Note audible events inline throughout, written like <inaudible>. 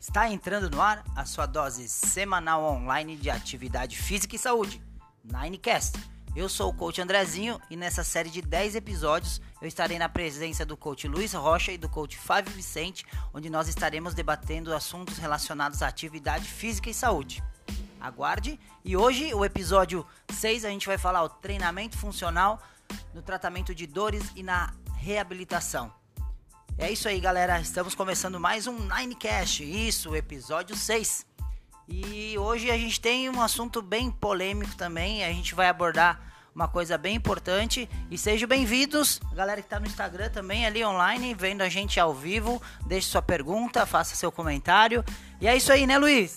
Está entrando no ar a sua dose semanal online de atividade física e saúde, Ninecast. Eu sou o coach Andrezinho e nessa série de 10 episódios eu estarei na presença do coach Luiz Rocha e do coach Fábio Vicente, onde nós estaremos debatendo assuntos relacionados à atividade física e saúde. Aguarde! E hoje, o episódio 6, a gente vai falar o treinamento funcional no tratamento de dores e na reabilitação. É isso aí, galera. Estamos começando mais um Ninecast. Isso, episódio 6. E hoje a gente tem um assunto bem polêmico também. A gente vai abordar uma coisa bem importante. E sejam bem-vindos, galera que está no Instagram também, ali online, vendo a gente ao vivo. Deixe sua pergunta, faça seu comentário. E é isso aí, né, Luiz?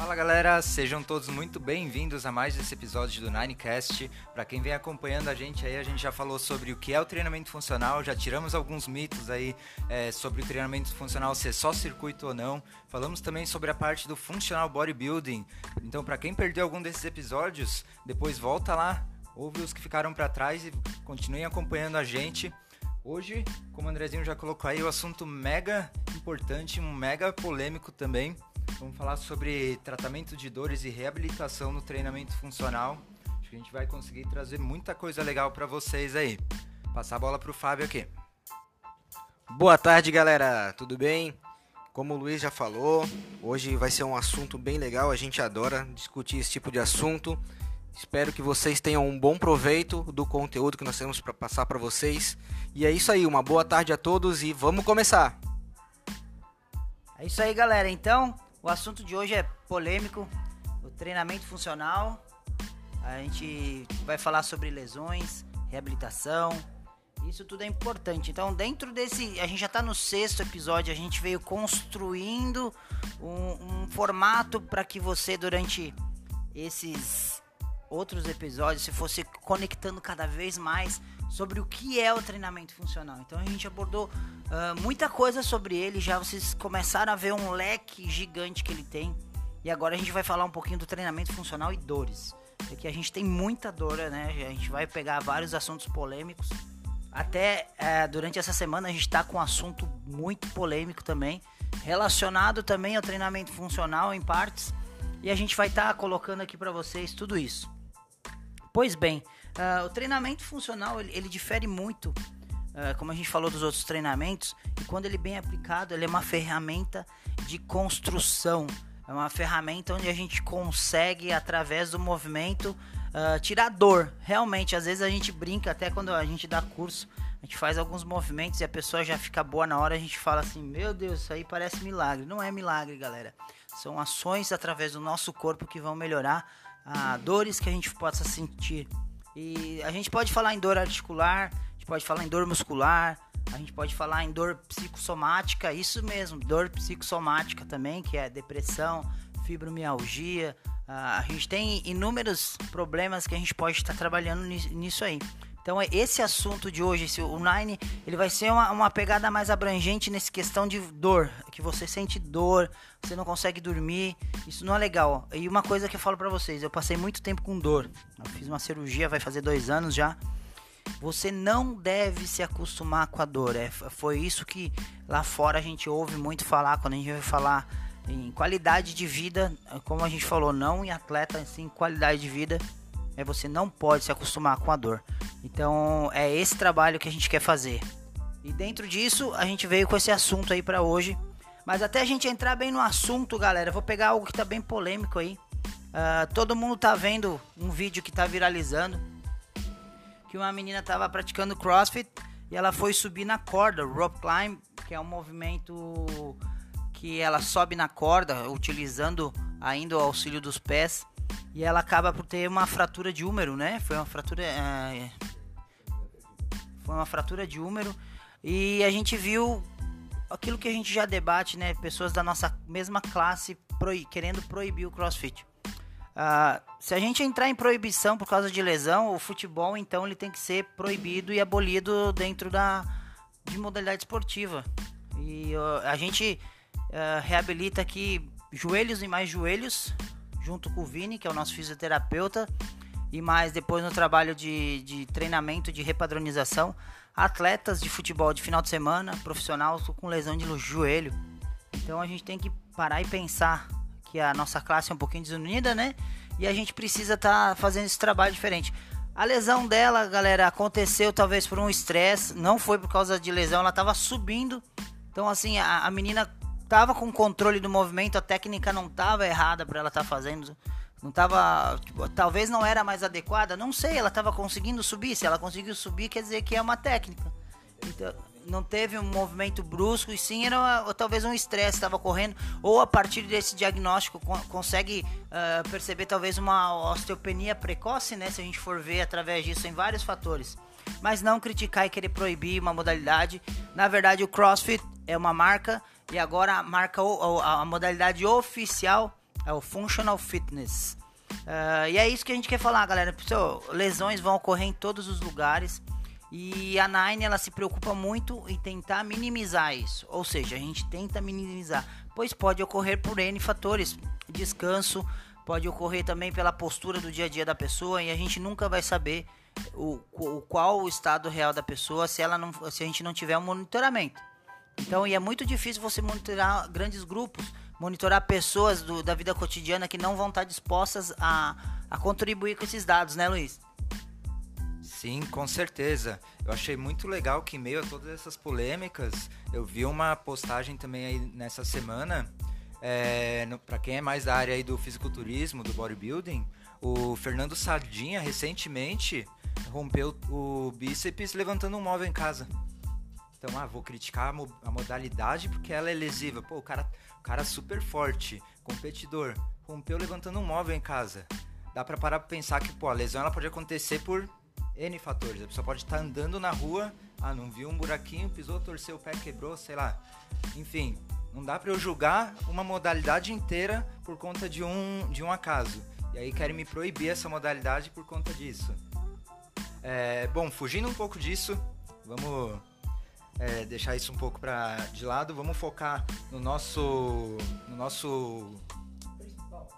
Fala galera, sejam todos muito bem-vindos a mais esse episódio do Ninecast. Para quem vem acompanhando a gente aí, a gente já falou sobre o que é o treinamento funcional, já tiramos alguns mitos aí é, sobre o treinamento funcional ser só circuito ou não. Falamos também sobre a parte do funcional bodybuilding. Então, para quem perdeu algum desses episódios, depois volta lá, ouve os que ficaram para trás e continuem acompanhando a gente. Hoje, como o Andrezinho já colocou aí, o assunto mega importante, um mega polêmico também Vamos falar sobre tratamento de dores e reabilitação no treinamento funcional. Acho que a gente vai conseguir trazer muita coisa legal para vocês aí. Passar a bola pro Fábio aqui. Boa tarde, galera. Tudo bem? Como o Luiz já falou, hoje vai ser um assunto bem legal. A gente adora discutir esse tipo de assunto. Espero que vocês tenham um bom proveito do conteúdo que nós temos para passar para vocês. E é isso aí, uma boa tarde a todos e vamos começar. É isso aí, galera. Então, o assunto de hoje é polêmico, o treinamento funcional. A gente vai falar sobre lesões, reabilitação. Isso tudo é importante. Então, dentro desse, a gente já está no sexto episódio. A gente veio construindo um, um formato para que você durante esses outros episódios se fosse conectando cada vez mais sobre o que é o treinamento funcional. Então a gente abordou uh, muita coisa sobre ele, já vocês começaram a ver um leque gigante que ele tem. E agora a gente vai falar um pouquinho do treinamento funcional e dores. Porque a gente tem muita dor, né? A gente vai pegar vários assuntos polêmicos. Até uh, durante essa semana a gente está com um assunto muito polêmico também, relacionado também ao treinamento funcional em partes. E a gente vai estar tá colocando aqui para vocês tudo isso. Pois bem, Uh, o treinamento funcional ele, ele difere muito, uh, como a gente falou dos outros treinamentos, e quando ele é bem aplicado, ele é uma ferramenta de construção, é uma ferramenta onde a gente consegue, através do movimento, uh, tirar dor. Realmente, às vezes a gente brinca, até quando a gente dá curso, a gente faz alguns movimentos e a pessoa já fica boa na hora, a gente fala assim: Meu Deus, isso aí parece milagre. Não é milagre, galera. São ações através do nosso corpo que vão melhorar a dores que a gente possa sentir e a gente pode falar em dor articular, a gente pode falar em dor muscular, a gente pode falar em dor psicossomática, isso mesmo, dor psicossomática também, que é depressão, fibromialgia. a gente tem inúmeros problemas que a gente pode estar trabalhando nisso aí. Então esse assunto de hoje, esse, o Nine, ele vai ser uma, uma pegada mais abrangente nessa questão de dor, que você sente dor, você não consegue dormir, isso não é legal. E uma coisa que eu falo para vocês, eu passei muito tempo com dor, eu fiz uma cirurgia, vai fazer dois anos já. Você não deve se acostumar com a dor. É, foi isso que lá fora a gente ouve muito falar quando a gente vai falar em qualidade de vida, como a gente falou, não em atleta, sim qualidade de vida é você não pode se acostumar com a dor. Então é esse trabalho que a gente quer fazer. E dentro disso a gente veio com esse assunto aí para hoje. Mas até a gente entrar bem no assunto, galera, vou pegar algo que tá bem polêmico aí. Uh, todo mundo tá vendo um vídeo que tá viralizando que uma menina tava praticando CrossFit e ela foi subir na corda, rope climb, que é um movimento que ela sobe na corda utilizando ainda o auxílio dos pés e ela acaba por ter uma fratura de úmero, né? Foi uma fratura. É... Foi uma fratura de úmero. E a gente viu aquilo que a gente já debate, né? Pessoas da nossa mesma classe querendo proibir o crossfit. Uh, se a gente entrar em proibição por causa de lesão, o futebol então ele tem que ser proibido e abolido dentro da de modalidade esportiva. E uh, a gente uh, reabilita aqui joelhos e mais joelhos junto com o Vini, que é o nosso fisioterapeuta, e mais depois no trabalho de, de treinamento de repadronização, atletas de futebol de final de semana, profissional com lesão de joelho. Então a gente tem que parar e pensar que a nossa classe é um pouquinho desunida, né? E a gente precisa estar tá fazendo esse trabalho diferente. A lesão dela, galera, aconteceu talvez por um estresse, não foi por causa de lesão, ela tava subindo. Então, assim, a, a menina tava com controle do movimento, a técnica não tava errada para ela estar tá fazendo. Não tava. Tipo, talvez não era mais adequada, não sei, ela tava conseguindo subir. Se ela conseguiu subir, quer dizer que é uma técnica. Então, não teve um movimento brusco e sim era ou talvez um estresse estava correndo ou a partir desse diagnóstico consegue uh, perceber talvez uma osteopenia precoce né se a gente for ver através disso em vários fatores mas não criticar e querer proibir uma modalidade na verdade o CrossFit é uma marca e agora marca a, a modalidade oficial é o Functional Fitness. Uh, e é isso que a gente quer falar galera. Pessoal, lesões vão ocorrer em todos os lugares. E a Nine ela se preocupa muito em tentar minimizar isso, ou seja, a gente tenta minimizar, pois pode ocorrer por N fatores, descanso, pode ocorrer também pela postura do dia a dia da pessoa e a gente nunca vai saber o, o qual o estado real da pessoa se ela não, se a gente não tiver um monitoramento. Então, e é muito difícil você monitorar grandes grupos, monitorar pessoas do, da vida cotidiana que não vão estar dispostas a, a contribuir com esses dados, né, Luiz? Sim, com certeza. Eu achei muito legal que, em meio a todas essas polêmicas, eu vi uma postagem também aí nessa semana. É, para quem é mais da área aí do fisiculturismo, do bodybuilding, o Fernando Sardinha recentemente rompeu o bíceps levantando um móvel em casa. Então, ah, vou criticar a, a modalidade porque ela é lesiva. Pô, o cara, o cara super forte, competidor, rompeu levantando um móvel em casa. Dá pra parar pra pensar que, pô, a lesão ela pode acontecer por N fatores. A pessoa pode estar andando na rua, ah, não viu um buraquinho, pisou, torceu o pé, quebrou, sei lá. Enfim, não dá para eu julgar uma modalidade inteira por conta de um, de um acaso. E aí querem me proibir essa modalidade por conta disso. É, bom, fugindo um pouco disso, vamos é, deixar isso um pouco pra, de lado. Vamos focar no nosso, no nosso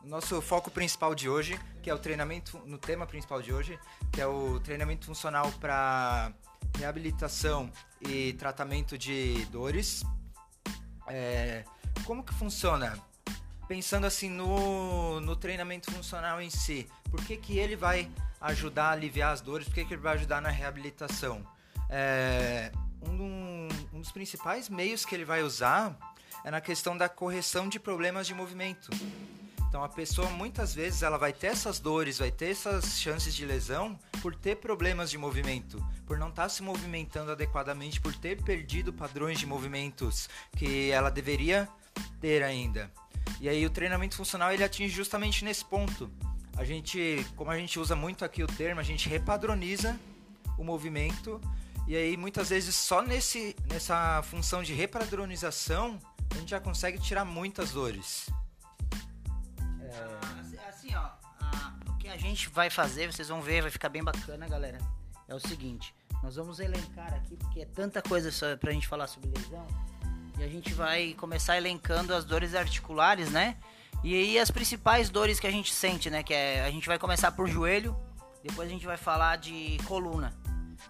nosso foco principal de hoje, que é o treinamento, no tema principal de hoje, que é o treinamento funcional para reabilitação e tratamento de dores. É, como que funciona? Pensando assim no, no treinamento funcional em si, por que, que ele vai ajudar a aliviar as dores? Por que, que ele vai ajudar na reabilitação? É, um, um dos principais meios que ele vai usar é na questão da correção de problemas de movimento. Então a pessoa muitas vezes ela vai ter essas dores, vai ter essas chances de lesão por ter problemas de movimento, por não estar tá se movimentando adequadamente, por ter perdido padrões de movimentos que ela deveria ter ainda. E aí o treinamento funcional ele atinge justamente nesse ponto. A gente, como a gente usa muito aqui o termo, a gente repadroniza o movimento e aí muitas vezes só nesse nessa função de repadronização a gente já consegue tirar muitas dores. É... Assim, ó, a, o que a gente vai fazer, vocês vão ver, vai ficar bem bacana, galera. É o seguinte, nós vamos elencar aqui, porque é tanta coisa pra gente falar sobre lesão. E a gente vai começar elencando as dores articulares, né? E aí as principais dores que a gente sente, né? Que é, a gente vai começar por joelho, depois a gente vai falar de coluna.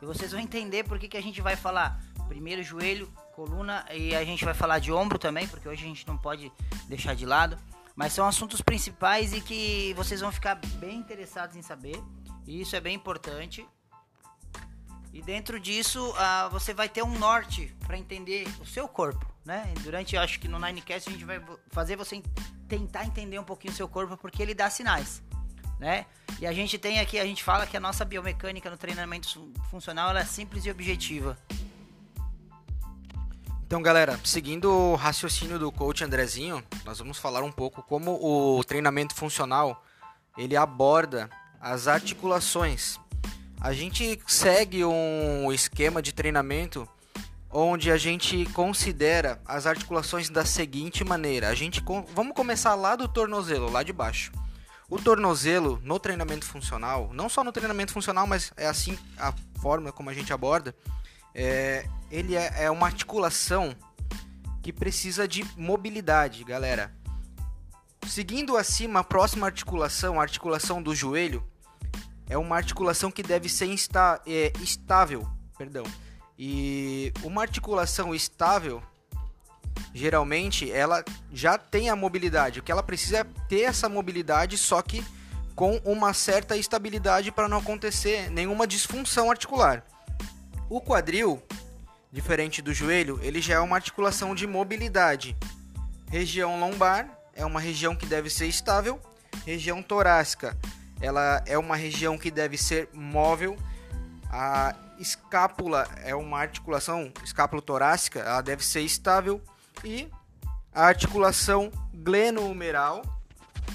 E vocês vão entender por que, que a gente vai falar primeiro joelho, coluna e a gente vai falar de ombro também, porque hoje a gente não pode deixar de lado. Mas são assuntos principais e que vocês vão ficar bem interessados em saber. E isso é bem importante. E dentro disso, uh, você vai ter um norte para entender o seu corpo, né? E durante, acho que no Ninecast a gente vai fazer você tentar entender um pouquinho o seu corpo porque ele dá sinais, né? E a gente tem aqui, a gente fala que a nossa biomecânica no treinamento funcional é simples e objetiva. Então, galera, seguindo o raciocínio do coach Andrezinho, nós vamos falar um pouco como o treinamento funcional ele aborda as articulações. A gente segue um esquema de treinamento onde a gente considera as articulações da seguinte maneira. A gente vamos começar lá do tornozelo, lá de baixo. O tornozelo no treinamento funcional, não só no treinamento funcional, mas é assim a forma como a gente aborda, é, ele é, é uma articulação que precisa de mobilidade, galera. Seguindo acima, a próxima articulação, a articulação do joelho, é uma articulação que deve ser insta é, estável, perdão. E uma articulação estável, geralmente ela já tem a mobilidade. O que ela precisa é ter essa mobilidade, só que com uma certa estabilidade para não acontecer nenhuma disfunção articular. O quadril, diferente do joelho, ele já é uma articulação de mobilidade. Região lombar é uma região que deve ser estável. Região torácica, ela é uma região que deve ser móvel. A escápula é uma articulação escápulo-torácica, ela deve ser estável e a articulação glenohumeral,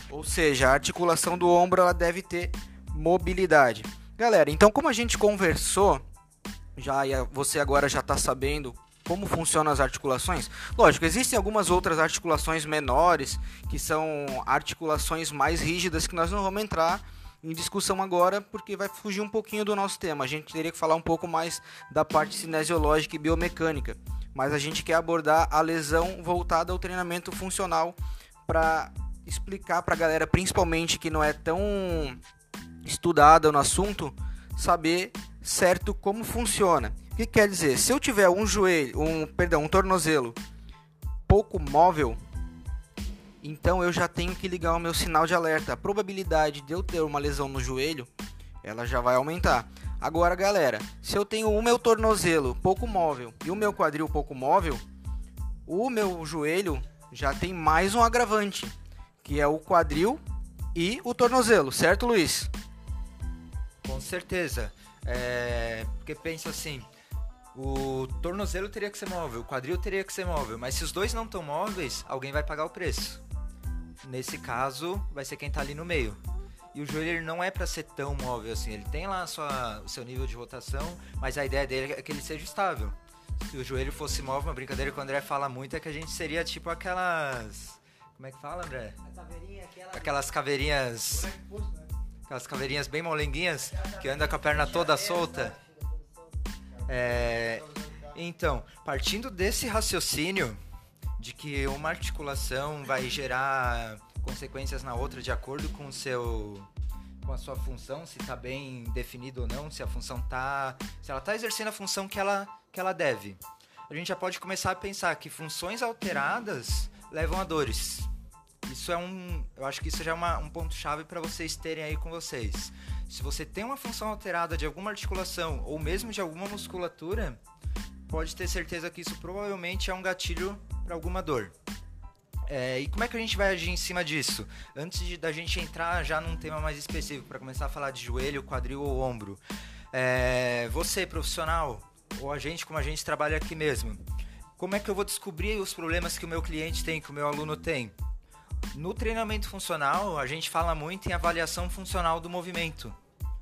ou seja, a articulação do ombro, ela deve ter mobilidade. Galera, então como a gente conversou, já você agora já está sabendo como funcionam as articulações. Lógico, existem algumas outras articulações menores que são articulações mais rígidas que nós não vamos entrar em discussão agora, porque vai fugir um pouquinho do nosso tema. A gente teria que falar um pouco mais da parte cinesiológica e biomecânica, mas a gente quer abordar a lesão voltada ao treinamento funcional para explicar para a galera, principalmente que não é tão estudada no assunto, saber certo como funciona. O que quer dizer? Se eu tiver um joelho, um, perdão, um tornozelo pouco móvel, então eu já tenho que ligar o meu sinal de alerta. A probabilidade de eu ter uma lesão no joelho, ela já vai aumentar. Agora, galera, se eu tenho o meu tornozelo pouco móvel e o meu quadril pouco móvel, o meu joelho já tem mais um agravante, que é o quadril e o tornozelo, certo, Luiz? Com certeza. É... Porque pensa assim, o tornozelo teria que ser móvel, o quadril teria que ser móvel, mas se os dois não estão móveis, alguém vai pagar o preço. Nesse caso, vai ser quem está ali no meio. E o joelho ele não é para ser tão móvel assim. Ele tem lá sua, o seu nível de rotação, mas a ideia dele é que ele seja estável. Se o joelho fosse móvel, uma brincadeira que o André fala muito é que a gente seria tipo aquelas. Como é que fala, André? Caveirinha, aquela... Aquelas caveirinhas. Aquelas caveirinhas bem molenguinhas que anda com a perna toda solta. É. Então, partindo desse raciocínio, de que uma articulação vai gerar consequências na outra de acordo com o seu com a sua função, se está bem definido ou não, se a função tá, se ela está exercendo a função que ela que ela deve. A gente já pode começar a pensar que funções alteradas levam a dores. Isso é um, eu acho que isso já é uma, um ponto chave para vocês terem aí com vocês. Se você tem uma função alterada de alguma articulação ou mesmo de alguma musculatura, pode ter certeza que isso provavelmente é um gatilho para alguma dor. É, e como é que a gente vai agir em cima disso? Antes de, da gente entrar já num tema mais específico, para começar a falar de joelho, quadril ou ombro. É, você, profissional, ou a gente, como a gente trabalha aqui mesmo, como é que eu vou descobrir os problemas que o meu cliente tem, que o meu aluno tem? No treinamento funcional, a gente fala muito em avaliação funcional do movimento.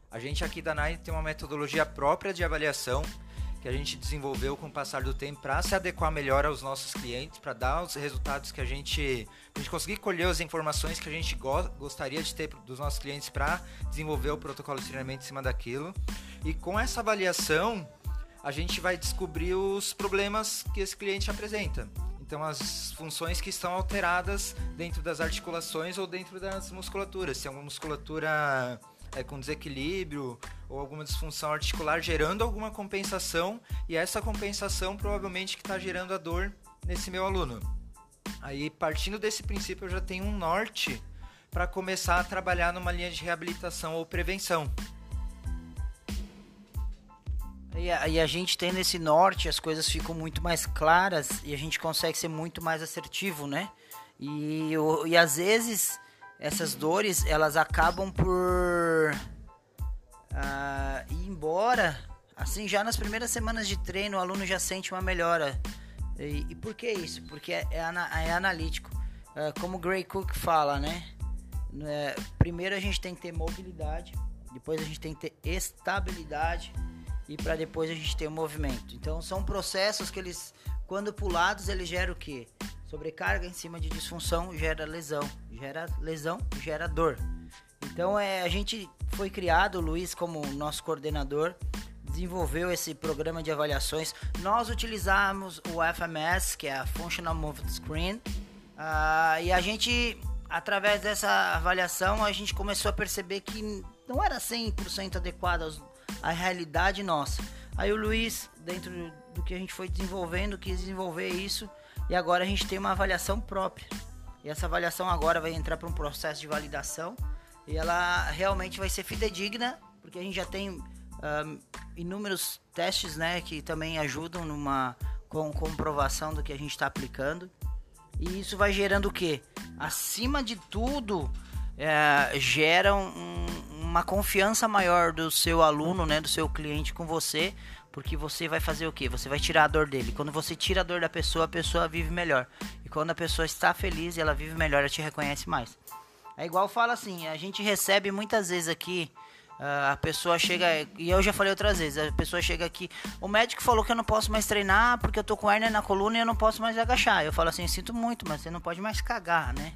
A gente aqui da Nine tem uma metodologia própria de avaliação que a gente desenvolveu com o passar do tempo para se adequar melhor aos nossos clientes, para dar os resultados que a gente, a gente conseguir colher as informações que a gente go gostaria de ter dos nossos clientes para desenvolver o protocolo de treinamento em cima daquilo. E com essa avaliação, a gente vai descobrir os problemas que esse cliente apresenta. Então, as funções que estão alteradas dentro das articulações ou dentro das musculaturas. Se é uma musculatura é, com desequilíbrio ou alguma disfunção articular gerando alguma compensação e essa compensação provavelmente que está gerando a dor nesse meu aluno. Aí partindo desse princípio eu já tenho um norte para começar a trabalhar numa linha de reabilitação ou prevenção. E a, e a, gente tem nesse norte, as coisas ficam muito mais claras e a gente consegue ser muito mais assertivo, né? E, e às vezes essas dores elas acabam por uh, ir embora. Assim, já nas primeiras semanas de treino, o aluno já sente uma melhora. E, e por que isso? Porque é, é, é analítico. Uh, como o Gray Cook fala, né? É, primeiro a gente tem que ter mobilidade, depois a gente tem que ter estabilidade e para depois a gente ter o movimento. Então são processos que eles, quando pulados, eles geram o quê? Sobrecarga em cima de disfunção gera lesão, gera lesão, gera dor. Então é, a gente foi criado, o Luiz como nosso coordenador, desenvolveu esse programa de avaliações. Nós utilizamos o FMS, que é a Functional Movement Screen, uh, e a gente, através dessa avaliação, a gente começou a perceber que não era 100% adequado à realidade nossa. Aí o Luiz, dentro do que a gente foi desenvolvendo, quis desenvolver isso E agora a gente tem uma avaliação própria. E essa avaliação agora vai entrar para um processo de validação e ela realmente vai ser fidedigna, porque a gente já tem um, inúmeros testes, né, que também ajudam numa com comprovação do que a gente está aplicando. E isso vai gerando o quê? Acima de tudo, é, gera um, uma confiança maior do seu aluno, né, do seu cliente com você, porque você vai fazer o quê? Você vai tirar a dor dele. Quando você tira a dor da pessoa, a pessoa vive melhor. E quando a pessoa está feliz e ela vive melhor, ela te reconhece mais. É igual fala assim, a gente recebe muitas vezes aqui Uh, a pessoa chega, e eu já falei outras vezes, a pessoa chega aqui, o médico falou que eu não posso mais treinar porque eu tô com hernia na coluna e eu não posso mais agachar. Eu falo assim, sinto muito, mas você não pode mais cagar, né?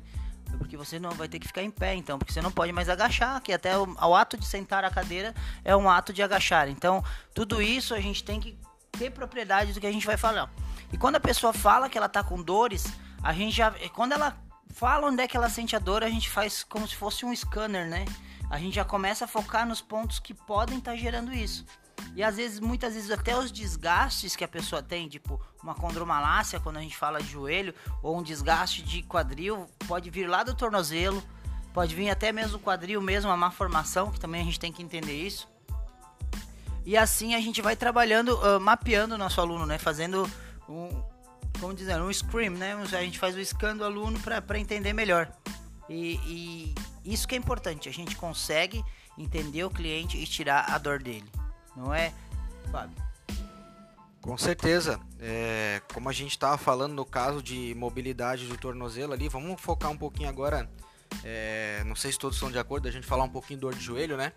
Porque você não vai ter que ficar em pé, então, porque você não pode mais agachar, que até o, o ato de sentar a cadeira é um ato de agachar. Então, tudo isso a gente tem que ter propriedade do que a gente vai falar. E quando a pessoa fala que ela tá com dores, a gente já, quando ela fala onde é que ela sente a dor, a gente faz como se fosse um scanner, né? a gente já começa a focar nos pontos que podem estar tá gerando isso. E às vezes, muitas vezes, até os desgastes que a pessoa tem, tipo uma condromalácia, quando a gente fala de joelho, ou um desgaste de quadril, pode vir lá do tornozelo, pode vir até mesmo do quadril, mesmo a má formação, que também a gente tem que entender isso. E assim a gente vai trabalhando, uh, mapeando o nosso aluno, né? Fazendo um, como dizer, um scream, né? A gente faz o scan do aluno para entender melhor. E, e, isso que é importante, a gente consegue entender o cliente e tirar a dor dele, não é, Fábio? Com certeza. É, como a gente estava falando no caso de mobilidade do tornozelo ali, vamos focar um pouquinho agora. É, não sei se todos estão de acordo, a gente falar um pouquinho dor de joelho, né?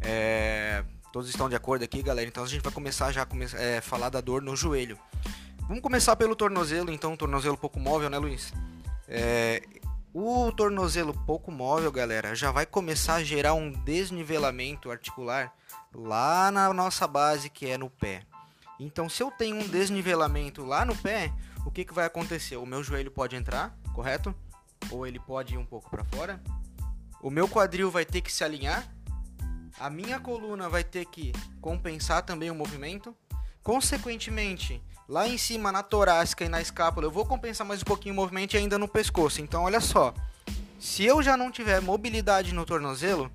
É, todos estão de acordo aqui, galera. Então a gente vai começar já a é, falar da dor no joelho. Vamos começar pelo tornozelo, então, tornozelo pouco móvel, né, Luiz? É, o tornozelo pouco móvel, galera, já vai começar a gerar um desnivelamento articular lá na nossa base, que é no pé. Então, se eu tenho um desnivelamento lá no pé, o que, que vai acontecer? O meu joelho pode entrar, correto? Ou ele pode ir um pouco para fora. O meu quadril vai ter que se alinhar. A minha coluna vai ter que compensar também o movimento. Consequentemente, lá em cima na torácica e na escápula, eu vou compensar mais um pouquinho o movimento e ainda no pescoço. Então, olha só. Se eu já não tiver mobilidade no tornozelo,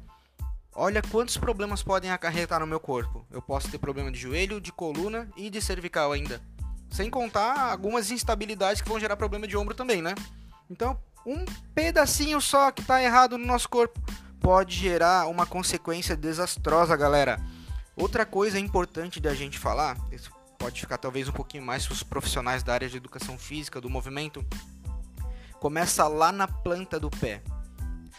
olha quantos problemas podem acarretar no meu corpo. Eu posso ter problema de joelho, de coluna e de cervical ainda. Sem contar algumas instabilidades que vão gerar problema de ombro também, né? Então, um pedacinho só que está errado no nosso corpo pode gerar uma consequência desastrosa, galera. Outra coisa importante da gente falar, isso pode ficar talvez um pouquinho mais para os profissionais da área de educação física, do movimento, começa lá na planta do pé.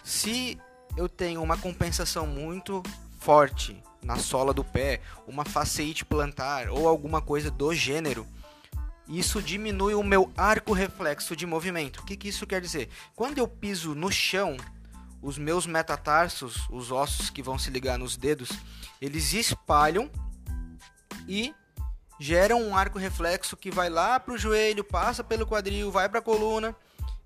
Se eu tenho uma compensação muito forte na sola do pé, uma faceite plantar ou alguma coisa do gênero, isso diminui o meu arco reflexo de movimento. O que, que isso quer dizer? Quando eu piso no chão, os meus metatarsos, os ossos que vão se ligar nos dedos, eles espalham e geram um arco reflexo que vai lá para o joelho, passa pelo quadril, vai para a coluna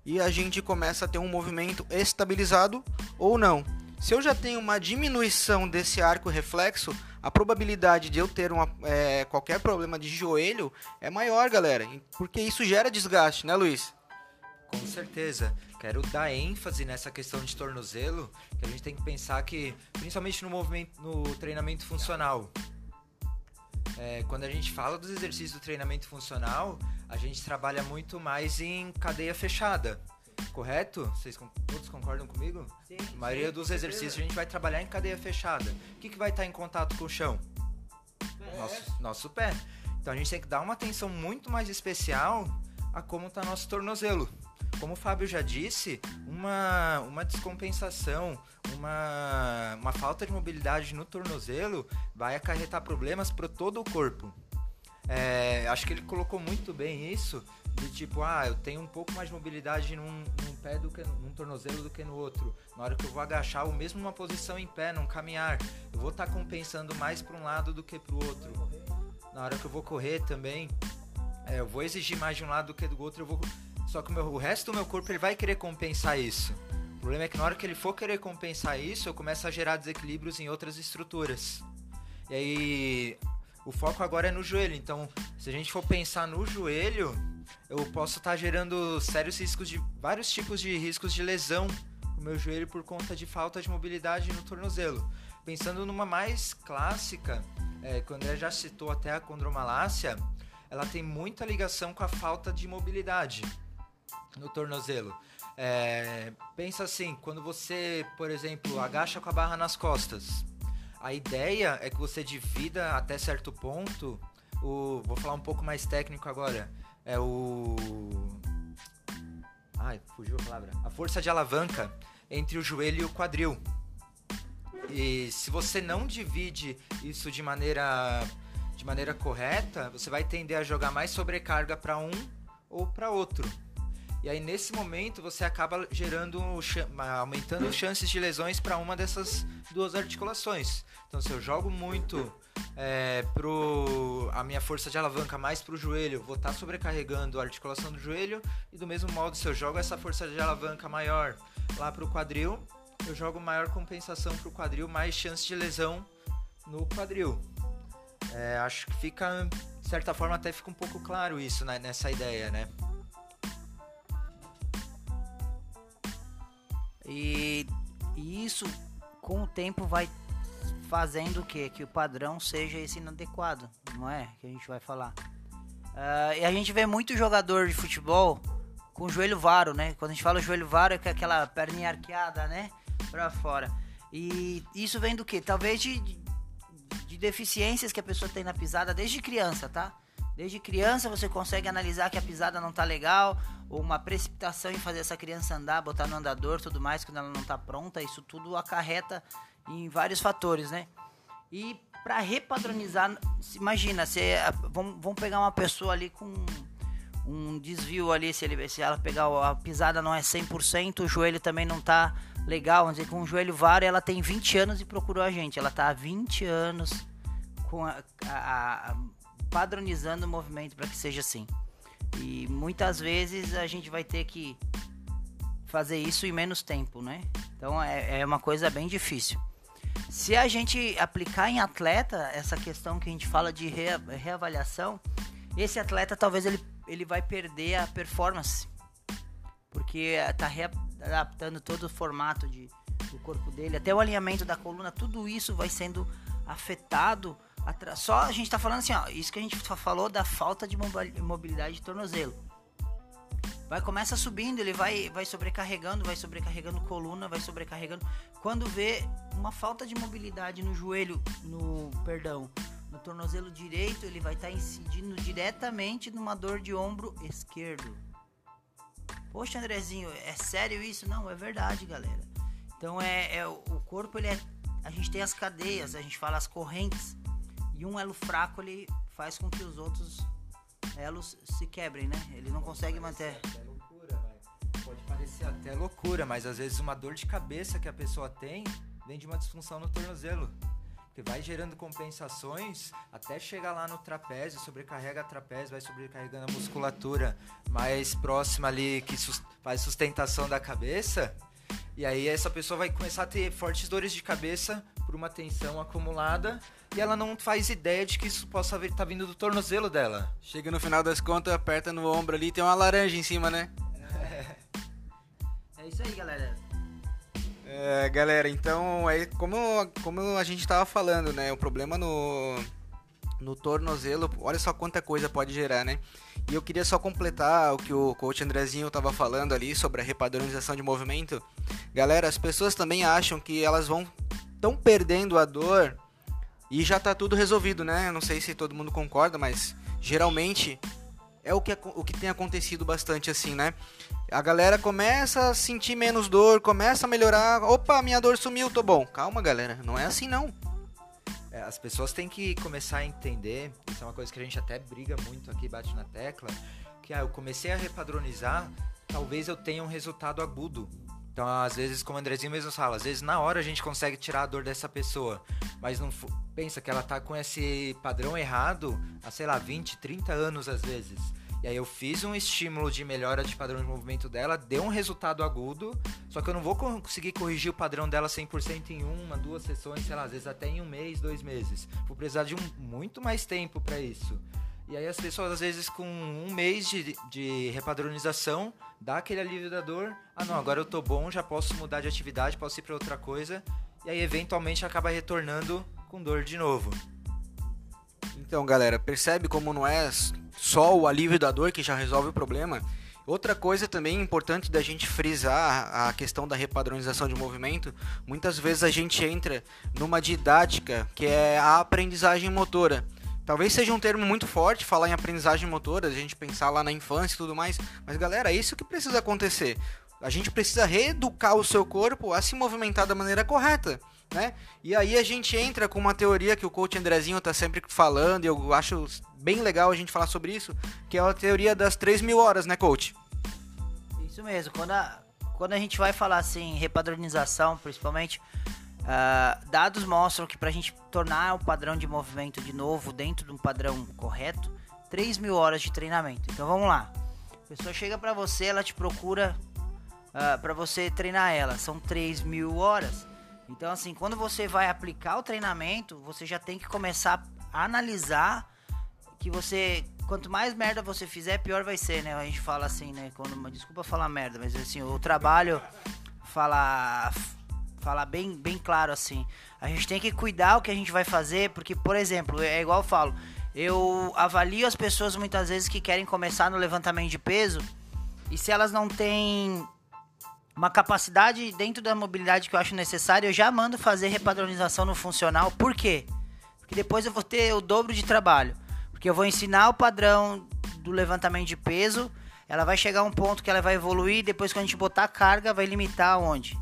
e a gente começa a ter um movimento estabilizado ou não. Se eu já tenho uma diminuição desse arco reflexo, a probabilidade de eu ter uma, é, qualquer problema de joelho é maior, galera, porque isso gera desgaste, né, Luiz? Com certeza. Quero dar ênfase nessa questão de tornozelo, que a gente tem que pensar que, principalmente no movimento, no treinamento funcional, é, quando a gente fala dos exercícios do treinamento funcional, a gente trabalha muito mais em cadeia fechada. Correto? Vocês todos concordam comigo? Sim. A maioria sim, dos exercícios a gente vai trabalhar em cadeia fechada. O que, que vai estar em contato com o chão? É. Nosso, nosso pé. Então a gente tem que dar uma atenção muito mais especial a como está nosso tornozelo. Como o Fábio já disse, uma, uma descompensação, uma, uma falta de mobilidade no tornozelo vai acarretar problemas para todo o corpo. É, acho que ele colocou muito bem isso, de tipo, ah, eu tenho um pouco mais de mobilidade num, num, pé do que num tornozelo do que no outro. Na hora que eu vou agachar, ou mesmo numa posição em pé, num caminhar, eu vou estar tá compensando mais para um lado do que para o outro. Na hora que eu vou correr também, é, eu vou exigir mais de um lado do que do outro, eu vou só que o, meu, o resto do meu corpo ele vai querer compensar isso. O problema é que na hora que ele for querer compensar isso, eu começo a gerar desequilíbrios em outras estruturas. E aí, o foco agora é no joelho. Então, se a gente for pensar no joelho, eu posso estar tá gerando sérios riscos de vários tipos de riscos de lesão no meu joelho por conta de falta de mobilidade no tornozelo. Pensando numa mais clássica, é, que o André já citou até a condromalácia, ela tem muita ligação com a falta de mobilidade no tornozelo. É, pensa assim, quando você, por exemplo, agacha com a barra nas costas, a ideia é que você divida até certo ponto o, vou falar um pouco mais técnico agora, é o Ai, fugiu a palavra. A força de alavanca entre o joelho e o quadril. E se você não divide isso de maneira de maneira correta, você vai tender a jogar mais sobrecarga para um ou para outro. E aí nesse momento você acaba gerando aumentando chances de lesões para uma dessas duas articulações. Então se eu jogo muito é, pro a minha força de alavanca mais para o joelho, vou estar tá sobrecarregando a articulação do joelho e do mesmo modo se eu jogo essa força de alavanca maior lá para o quadril, eu jogo maior compensação para o quadril, mais chance de lesão no quadril. É, acho que fica, de certa forma, até fica um pouco claro isso né, nessa ideia, né? E, e, isso, com o tempo, vai fazendo o quê? Que o padrão seja esse inadequado, não é? Que a gente vai falar. Uh, e a gente vê muito jogador de futebol com joelho varo, né? Quando a gente fala joelho varo, é com aquela perninha arqueada, né? Pra fora. E isso vem do que? Talvez de, de deficiências que a pessoa tem na pisada desde criança, tá? Desde criança você consegue analisar que a pisada não tá legal, ou uma precipitação em fazer essa criança andar, botar no andador, tudo mais, quando ela não tá pronta, isso tudo acarreta em vários fatores, né? E para repadronizar, imagina, você, vamos, vamos pegar uma pessoa ali com um desvio ali, se, ele, se ela pegar a pisada não é 100%, o joelho também não tá legal, vamos dizer, com o joelho varo, ela tem 20 anos e procurou a gente. Ela tá há 20 anos com a, a, a padronizando o movimento para que seja assim. E muitas vezes a gente vai ter que fazer isso em menos tempo, né? Então é, é uma coisa bem difícil. Se a gente aplicar em atleta essa questão que a gente fala de reavaliação, esse atleta talvez ele, ele vai perder a performance porque está readaptando todo o formato de, do corpo dele, até o alinhamento da coluna, tudo isso vai sendo afetado. Só a gente está falando assim, ó, isso que a gente falou da falta de mobilidade de tornozelo. Vai começa subindo, ele vai vai sobrecarregando, vai sobrecarregando coluna, vai sobrecarregando. Quando vê uma falta de mobilidade no joelho, no perdão, no tornozelo direito, ele vai estar tá incidindo diretamente numa dor de ombro esquerdo. Poxa, Andrezinho, é sério isso? Não, é verdade, galera. Então é, é o corpo ele é a gente tem as cadeias, a gente fala as correntes e um elo fraco ele faz com que os outros elos se quebrem, né? Ele não pode consegue manter. Até loucura, mas pode parecer até loucura, mas às vezes uma dor de cabeça que a pessoa tem vem de uma disfunção no tornozelo que vai gerando compensações até chegar lá no trapézio, sobrecarrega a trapézio, vai sobrecarregando a musculatura mais próxima ali que faz sustentação da cabeça. E aí essa pessoa vai começar a ter fortes dores de cabeça por uma tensão acumulada e ela não faz ideia de que isso possa estar tá vindo do tornozelo dela. Chega no final das contas, aperta no ombro ali, tem uma laranja em cima, né? É, <laughs> é isso aí, galera. É, galera, então, é como, como a gente estava falando, né? O problema no, no tornozelo, olha só quanta coisa pode gerar, né? E eu queria só completar o que o coach Andrezinho estava falando ali sobre a repadronização de movimento. Galera, as pessoas também acham que elas vão estão perdendo a dor e já tá tudo resolvido, né? Não sei se todo mundo concorda, mas geralmente é o que, o que tem acontecido bastante assim, né? A galera começa a sentir menos dor, começa a melhorar. Opa, minha dor sumiu, tô bom. Calma, galera, não é assim não. É, as pessoas têm que começar a entender, isso é uma coisa que a gente até briga muito aqui, bate na tecla, que ah, eu comecei a repadronizar, talvez eu tenha um resultado agudo. Então, às vezes, como o Andrezinho mesmo fala, às vezes na hora a gente consegue tirar a dor dessa pessoa, mas não pensa que ela tá com esse padrão errado há, sei lá, 20, 30 anos às vezes. E aí eu fiz um estímulo de melhora de padrão de movimento dela, deu um resultado agudo, só que eu não vou conseguir corrigir o padrão dela 100% em uma, duas sessões, sei lá, às vezes até em um mês, dois meses. Vou precisar de um, muito mais tempo para isso. E aí as pessoas, às vezes, com um mês de, de repadronização, dá aquele alívio da dor. Ah, não, agora eu tô bom, já posso mudar de atividade, posso ir para outra coisa. E aí, eventualmente, acaba retornando com dor de novo. Então, galera, percebe como não é só o alívio da dor que já resolve o problema? Outra coisa também importante da gente frisar a questão da repadronização de movimento, muitas vezes a gente entra numa didática que é a aprendizagem motora. Talvez seja um termo muito forte falar em aprendizagem motora, a gente pensar lá na infância e tudo mais, mas galera, é isso que precisa acontecer. A gente precisa reeducar o seu corpo a se movimentar da maneira correta. Né? E aí a gente entra com uma teoria que o coach Andrezinho está sempre falando, e eu acho bem legal a gente falar sobre isso, que é a teoria das 3 mil horas, né, coach? Isso mesmo, quando a, quando a gente vai falar assim, repadronização, principalmente, uh, dados mostram que para a gente tornar o padrão de movimento de novo dentro de um padrão correto, 3 mil horas de treinamento. Então vamos lá. A pessoa chega para você, ela te procura uh, ah, para você treinar ela. São 3 mil horas. Então, assim, quando você vai aplicar o treinamento, você já tem que começar a analisar que você. Quanto mais merda você fizer, pior vai ser, né? A gente fala assim, né? Quando, desculpa falar merda, mas assim, o trabalho fala falar bem, bem claro assim. A gente tem que cuidar o que a gente vai fazer, porque, por exemplo, é igual eu falo, eu avalio as pessoas muitas vezes que querem começar no levantamento de peso e se elas não têm uma capacidade dentro da mobilidade que eu acho necessária, eu já mando fazer repadronização no funcional. Por quê? Porque depois eu vou ter o dobro de trabalho. Porque eu vou ensinar o padrão do levantamento de peso, ela vai chegar a um ponto que ela vai evoluir, depois quando a gente botar a carga, vai limitar onde?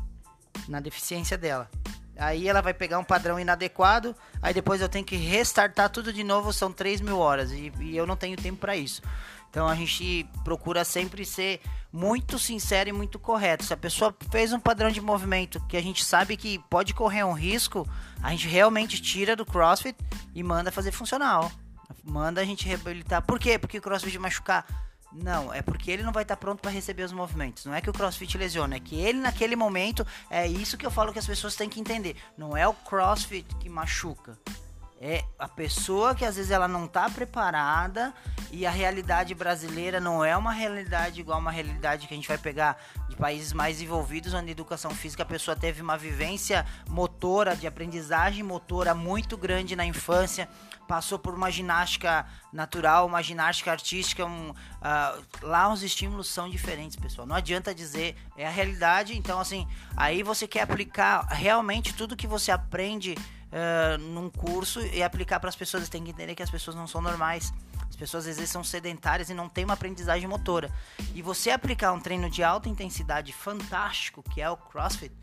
Na deficiência dela. Aí ela vai pegar um padrão inadequado, aí depois eu tenho que restartar tudo de novo, são 3 mil horas, e, e eu não tenho tempo para isso. Então a gente procura sempre ser muito sincero e muito correto. Se a pessoa fez um padrão de movimento que a gente sabe que pode correr um risco, a gente realmente tira do CrossFit e manda fazer funcional. Manda a gente reabilitar. Por quê? Porque o CrossFit machucar. Não, é porque ele não vai estar pronto para receber os movimentos. Não é que o CrossFit lesiona, é que ele naquele momento é isso que eu falo que as pessoas têm que entender. Não é o CrossFit que machuca. É a pessoa que às vezes ela não está preparada e a realidade brasileira não é uma realidade igual uma realidade que a gente vai pegar de países mais desenvolvidos, onde a educação física a pessoa teve uma vivência motora, de aprendizagem motora muito grande na infância, passou por uma ginástica natural, uma ginástica artística. Um, uh, lá os estímulos são diferentes, pessoal. Não adianta dizer, é a realidade. Então, assim, aí você quer aplicar realmente tudo que você aprende uh, num curso e aplicar para as pessoas. Tem que entender que as pessoas não são normais. As pessoas às vezes são sedentárias e não têm uma aprendizagem motora. E você aplicar um treino de alta intensidade fantástico, que é o CrossFit,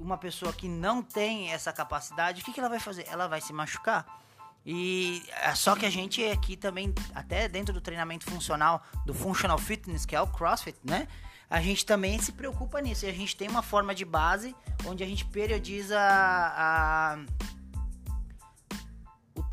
uma pessoa que não tem essa capacidade, o que, que ela vai fazer? Ela vai se machucar. E é só que a gente aqui também, até dentro do treinamento funcional, do Functional Fitness, que é o CrossFit, né? A gente também se preocupa nisso. E a gente tem uma forma de base onde a gente periodiza a,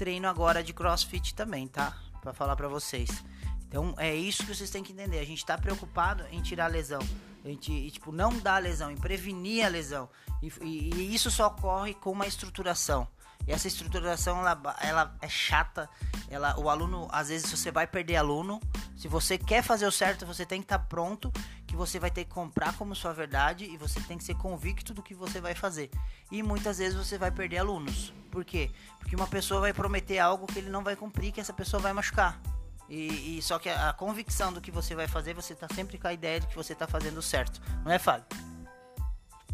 treino agora de crossfit também, tá? Para falar para vocês. Então é isso que vocês têm que entender. A gente tá preocupado em tirar a lesão. A gente, e, tipo, não dar a lesão, em prevenir a lesão. E, e, e isso só ocorre com uma estruturação. E essa estruturação ela, ela é chata. Ela, o aluno, às vezes, você vai perder aluno. Se você quer fazer o certo, você tem que estar tá pronto. Que você vai ter que comprar como sua verdade. E você tem que ser convicto do que você vai fazer. E muitas vezes você vai perder alunos. Por quê? Porque uma pessoa vai prometer algo que ele não vai cumprir, que essa pessoa vai machucar. E, e só que a, a, convicção do que você vai fazer, você tá sempre com a ideia de que você tá fazendo certo. Não é, Fábio?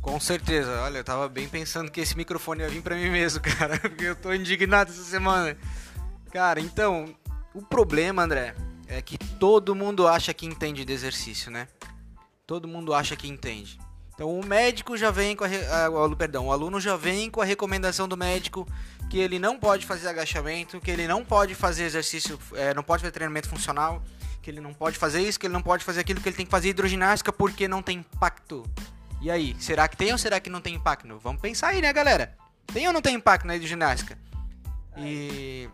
Com certeza. Olha, eu tava bem pensando que esse microfone ia vir pra mim mesmo, <laughs> cara. Porque eu tô indignado essa semana. Cara, então, o problema, André, é que todo mundo acha que entende de exercício, né? Todo mundo acha que entende. Então o médico já vem com a, a, perdão, o aluno já vem com a recomendação do médico que ele não pode fazer agachamento, que ele não pode fazer exercício, é, não pode fazer treinamento funcional, que ele não pode fazer isso, que ele não pode fazer aquilo, que ele tem que fazer hidroginástica porque não tem impacto. E aí, será que tem ou será que não tem impacto? Vamos pensar aí, né, galera? Tem ou não tem impacto na hidroginástica? E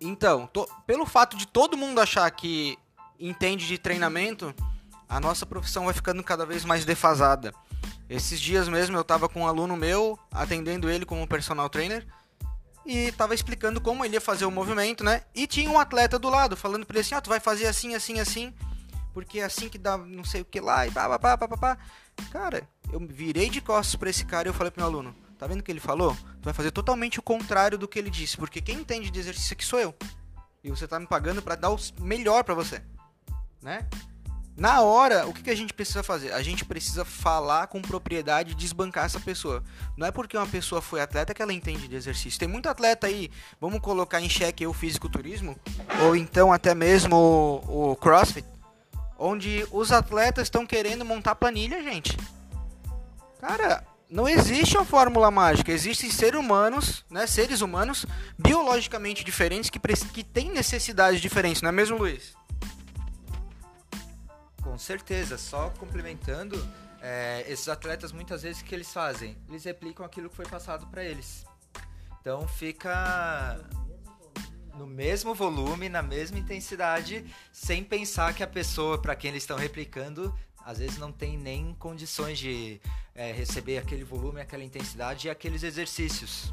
então, tô, pelo fato de todo mundo achar que entende de treinamento, a nossa profissão vai ficando cada vez mais defasada. Esses dias mesmo eu estava com um aluno meu, atendendo ele como personal trainer, e tava explicando como ele ia fazer o movimento, né? E tinha um atleta do lado falando para ele assim: "Ó, oh, tu vai fazer assim, assim, assim, porque é assim que dá não sei o que lá e pá, pá, pá, pá, pá. Cara, eu virei de costas para esse cara e eu falei pro meu aluno: "Tá vendo o que ele falou? Tu vai fazer totalmente o contrário do que ele disse, porque quem entende de exercício aqui sou eu. E você tá me pagando para dar o melhor para você", né? Na hora, o que, que a gente precisa fazer? A gente precisa falar com propriedade e desbancar essa pessoa. Não é porque uma pessoa foi atleta que ela entende de exercício. Tem muito atleta aí, vamos colocar em xeque o fisiculturismo, ou então até mesmo o, o crossfit, onde os atletas estão querendo montar planilha, gente. Cara, não existe uma fórmula mágica. Existem seres humanos, né, seres humanos biologicamente diferentes que, que têm necessidades diferentes, não é mesmo, Luiz? Com certeza, só complementando, é, esses atletas muitas vezes o que eles fazem? Eles replicam aquilo que foi passado para eles. Então fica no mesmo volume, na mesma intensidade, sem pensar que a pessoa para quem eles estão replicando às vezes não tem nem condições de é, receber aquele volume, aquela intensidade e aqueles exercícios.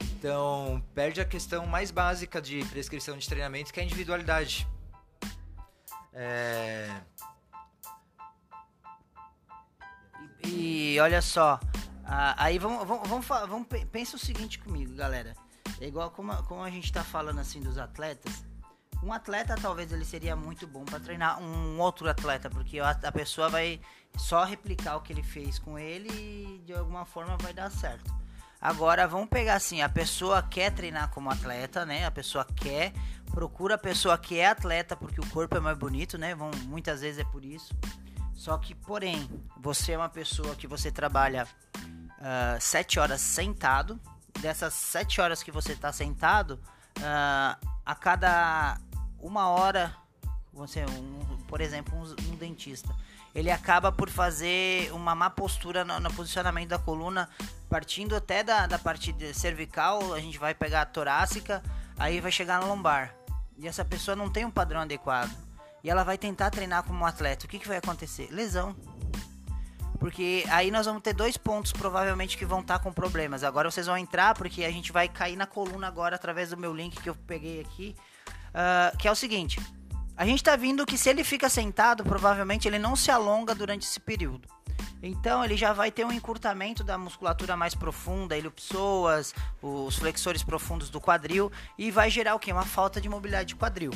Então perde a questão mais básica de prescrição de treinamento, que é a individualidade. É... E, olha só, aí vamos, vamos, vamos, vamos, pensa o seguinte comigo, galera. É igual como, como a gente tá falando assim dos atletas. Um atleta talvez ele seria muito bom para treinar um outro atleta, porque a, a pessoa vai só replicar o que ele fez com ele e de alguma forma vai dar certo. Agora vamos pegar assim, a pessoa quer treinar como atleta, né? A pessoa quer, procura a pessoa que é atleta porque o corpo é mais bonito, né? Vão, muitas vezes é por isso. Só que, porém, você é uma pessoa que você trabalha uh, sete horas sentado. Dessas sete horas que você está sentado, uh, a cada uma hora, você, um, por exemplo, um, um dentista, ele acaba por fazer uma má postura no, no posicionamento da coluna partindo até da, da parte cervical, a gente vai pegar a torácica, aí vai chegar na lombar. E essa pessoa não tem um padrão adequado. E ela vai tentar treinar como um atleta. O que, que vai acontecer? Lesão. Porque aí nós vamos ter dois pontos provavelmente que vão estar tá com problemas. Agora vocês vão entrar porque a gente vai cair na coluna agora através do meu link que eu peguei aqui. Uh, que é o seguinte. A gente está vindo que se ele fica sentado, provavelmente ele não se alonga durante esse período. Então ele já vai ter um encurtamento da musculatura mais profunda, ilipsoas, os flexores profundos do quadril e vai gerar o que? Uma falta de mobilidade de quadril.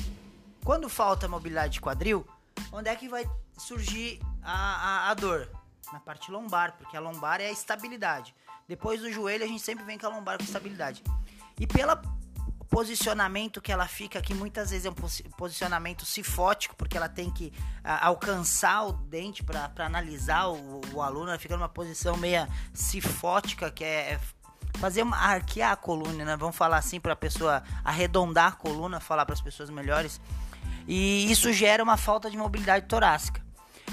Quando falta mobilidade de quadril, onde é que vai surgir a, a, a dor? Na parte lombar, porque a lombar é a estabilidade. Depois do joelho a gente sempre vem com a lombar com estabilidade. E pela posicionamento que ela fica, que muitas vezes é um posicionamento sifótico, porque ela tem que a, alcançar o dente para analisar o, o, aluno, ela fica numa posição meia sifótica, que é, é fazer uma, arquear a coluna, né? Vamos falar assim para a pessoa arredondar a coluna, falar para as pessoas melhores. E isso gera uma falta de mobilidade torácica.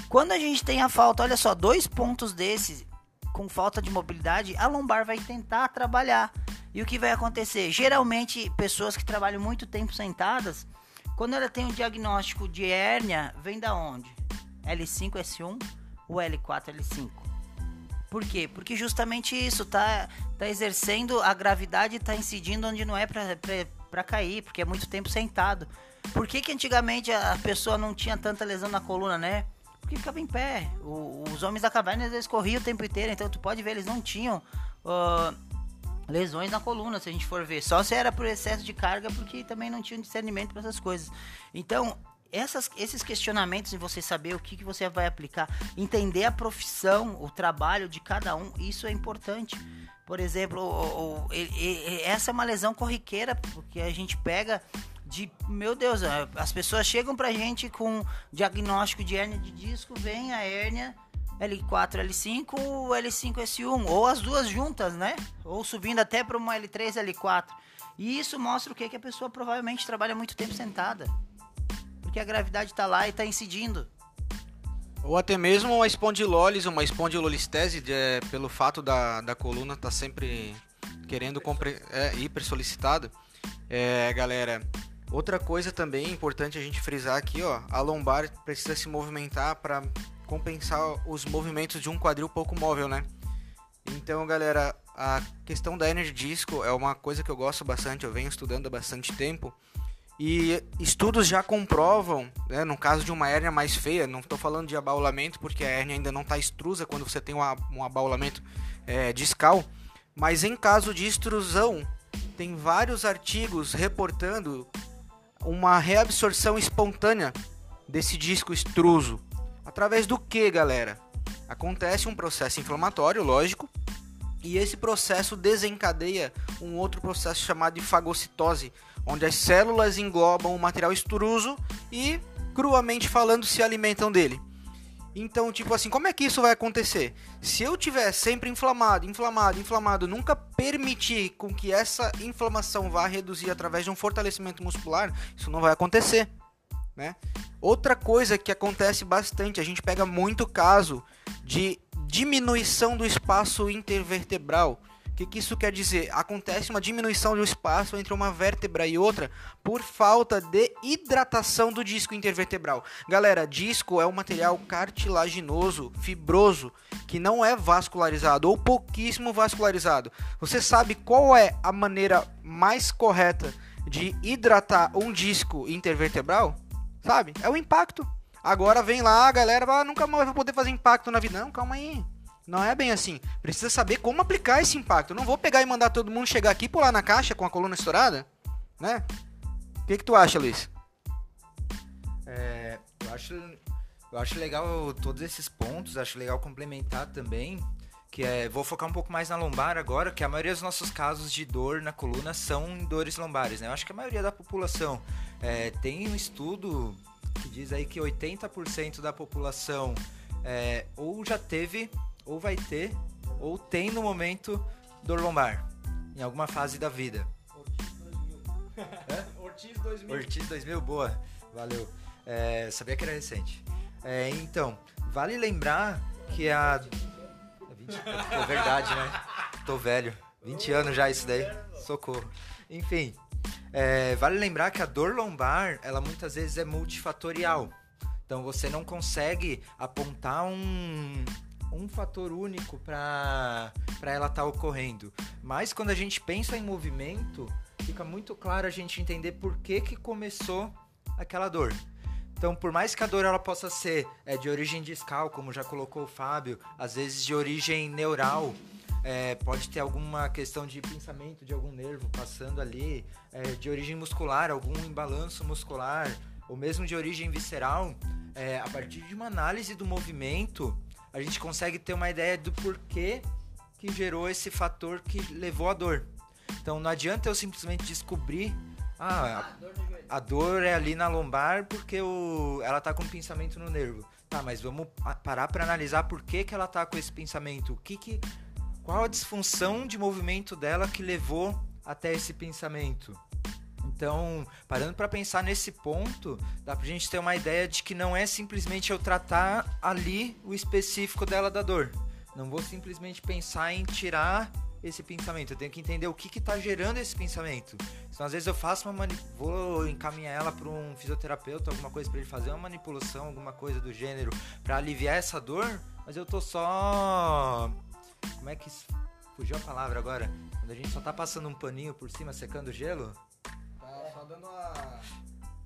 Quando a gente tem a falta, olha só, dois pontos desses com falta de mobilidade, a lombar vai tentar trabalhar. E o que vai acontecer? Geralmente, pessoas que trabalham muito tempo sentadas, quando ela tem um diagnóstico de hérnia, vem da onde? L5, S1 ou L4, L5? Por quê? Porque justamente isso tá, tá exercendo a gravidade está incidindo onde não é para cair, porque é muito tempo sentado. Por que, que antigamente a pessoa não tinha tanta lesão na coluna, né? Porque ficava em pé. O, os homens da caverna vezes corriam o tempo inteiro, então tu pode ver, eles não tinham uh, lesões na coluna, se a gente for ver. Só se era por excesso de carga, porque também não tinha discernimento para essas coisas. Então, essas, esses questionamentos em você saber o que, que você vai aplicar, entender a profissão, o trabalho de cada um, isso é importante. Por exemplo, o, o, essa é uma lesão corriqueira, porque a gente pega de, meu Deus, as pessoas chegam pra gente com diagnóstico de hérnia de disco, vem a hérnia L4, L5, L5, S1, ou as duas juntas, né? Ou subindo até para uma L3, L4. E isso mostra o que? Que a pessoa provavelmente trabalha muito tempo sentada. Porque a gravidade está lá e está incidindo. Ou até mesmo uma espondilólise, uma espondilolistese, é, pelo fato da, da coluna estar tá sempre querendo compre, é, hiper solicitado. É, galera, outra coisa também importante a gente frisar aqui, ó, a lombar precisa se movimentar para compensar os movimentos de um quadril pouco móvel, né? Então, galera, a questão da Energy Disco é uma coisa que eu gosto bastante, eu venho estudando há bastante tempo. E estudos já comprovam, né, no caso de uma hérnia mais feia, não estou falando de abaulamento, porque a hérnia ainda não está extrusa quando você tem um abaulamento é, discal, mas em caso de extrusão, tem vários artigos reportando uma reabsorção espontânea desse disco extruso. Através do que, galera? Acontece um processo inflamatório, lógico, e esse processo desencadeia um outro processo chamado de fagocitose, onde as células englobam o material extruso e, cruamente falando, se alimentam dele. Então, tipo assim, como é que isso vai acontecer? Se eu tiver sempre inflamado, inflamado, inflamado, nunca permitir com que essa inflamação vá reduzir através de um fortalecimento muscular, isso não vai acontecer, né? Outra coisa que acontece bastante, a gente pega muito caso de diminuição do espaço intervertebral. Que, que isso quer dizer? Acontece uma diminuição do espaço entre uma vértebra e outra por falta de hidratação do disco intervertebral. Galera, disco é um material cartilaginoso, fibroso, que não é vascularizado ou pouquíssimo vascularizado. Você sabe qual é a maneira mais correta de hidratar um disco intervertebral? Sabe? É o impacto. Agora vem lá, a galera ah, nunca mais vai poder fazer impacto na vida. Não, calma aí. Não é bem assim. Precisa saber como aplicar esse impacto. Eu não vou pegar e mandar todo mundo chegar aqui e pular na caixa com a coluna estourada, né? O que, que tu acha, Luiz? É, eu acho, eu acho legal todos esses pontos. Acho legal complementar também que é, vou focar um pouco mais na lombar agora, que a maioria dos nossos casos de dor na coluna são dores lombares, né? Eu acho que a maioria da população é, tem um estudo que diz aí que 80% da população é, ou já teve, ou vai ter, ou tem no momento dor lombar, em alguma fase da vida. Ortiz 2000. É? Ortiz 2000. Ortiz 2000, boa, valeu. É, sabia que era recente. É, então, vale lembrar que a é verdade, né? Tô velho. 20 anos já isso daí. Socorro. Enfim, é, vale lembrar que a dor lombar, ela muitas vezes é multifatorial. Então você não consegue apontar um, um fator único para ela estar tá ocorrendo. Mas quando a gente pensa em movimento, fica muito claro a gente entender por que, que começou aquela dor. Então, por mais que a dor ela possa ser é, de origem discal, como já colocou o Fábio, às vezes de origem neural, é, pode ter alguma questão de pensamento de algum nervo passando ali, é, de origem muscular, algum imbalanço muscular, ou mesmo de origem visceral, é, a partir de uma análise do movimento, a gente consegue ter uma ideia do porquê que gerou esse fator que levou à dor. Então não adianta eu simplesmente descobrir ah, a, a dor é ali na lombar porque o, ela tá com pensamento no nervo. Tá, mas vamos parar para analisar por que, que ela tá com esse pensamento. O que que qual a disfunção de movimento dela que levou até esse pensamento? Então, parando para pensar nesse ponto, dá pra gente ter uma ideia de que não é simplesmente eu tratar ali o específico dela da dor. Não vou simplesmente pensar em tirar esse pensamento. Eu tenho que entender o que está gerando esse pensamento. Então, às vezes eu faço uma mani vou encaminhar ela para um fisioterapeuta, alguma coisa para ele fazer uma manipulação, alguma coisa do gênero, para aliviar essa dor, mas eu tô só como é que fugiu a palavra agora? Quando a gente só tá passando um paninho por cima secando o gelo? Só dando uma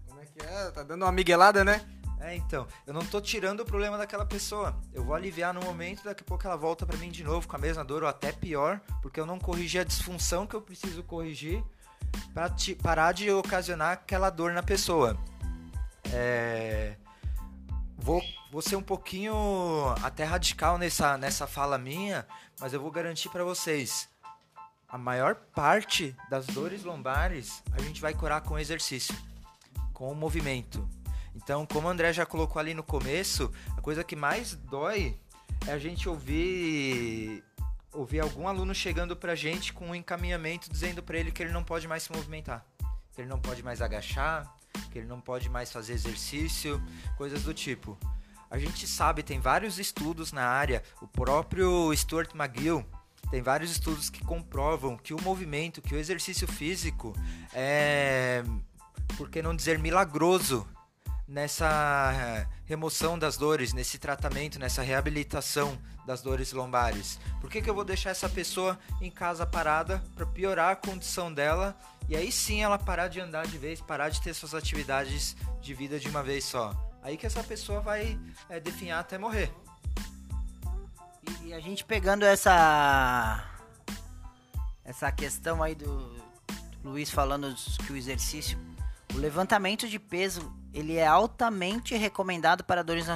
Como é que é? Tá dando uma miguelada, né? É, então, eu não tô tirando o problema daquela pessoa. Eu vou aliviar no momento, daqui a pouco ela volta para mim de novo com a mesma dor ou até pior, porque eu não corrigi a disfunção que eu preciso corrigir para parar de ocasionar aquela dor na pessoa. É... Vou, vou ser um pouquinho até radical nessa, nessa fala minha, mas eu vou garantir para vocês. A maior parte das dores lombares a gente vai curar com exercício, com o movimento. Então, como o André já colocou ali no começo, a coisa que mais dói é a gente ouvir ouvir algum aluno chegando pra gente com um encaminhamento dizendo para ele que ele não pode mais se movimentar, que ele não pode mais agachar, que ele não pode mais fazer exercício, coisas do tipo. A gente sabe, tem vários estudos na área, o próprio Stuart McGill tem vários estudos que comprovam que o movimento, que o exercício físico é, por que não dizer milagroso, nessa eh, remoção das dores, nesse tratamento, nessa reabilitação das dores lombares? Por que, que eu vou deixar essa pessoa em casa parada para piorar a condição dela e aí sim ela parar de andar de vez, parar de ter suas atividades de vida de uma vez só? Aí que essa pessoa vai é, definhar até morrer. E, a gente pegando essa essa questão aí do, Luiz falando que o exercício, o levantamento de peso, ele é altamente recomendado para dores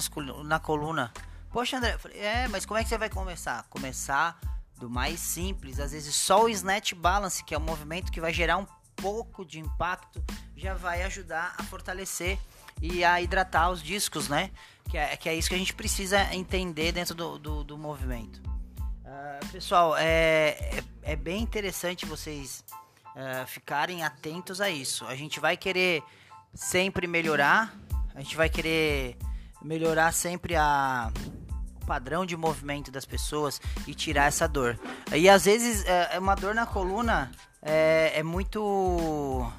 na coluna. Poxa, André, é, mas como é que você vai começar? Começar do mais simples, às vezes só o snatch balance, que é um movimento que vai gerar um pouco de impacto, já vai ajudar a fortalecer e a hidratar os discos, né? Que é, que é isso que a gente precisa entender dentro do, do, do movimento. Uh, pessoal, é, é, é, bem interessante vocês uh, ficarem atentos a isso. A gente vai querer sempre melhorar, a gente vai querer melhorar sempre a, o padrão de movimento das pessoas e tirar essa dor. E às vezes é, é uma dor na coluna é, é muito.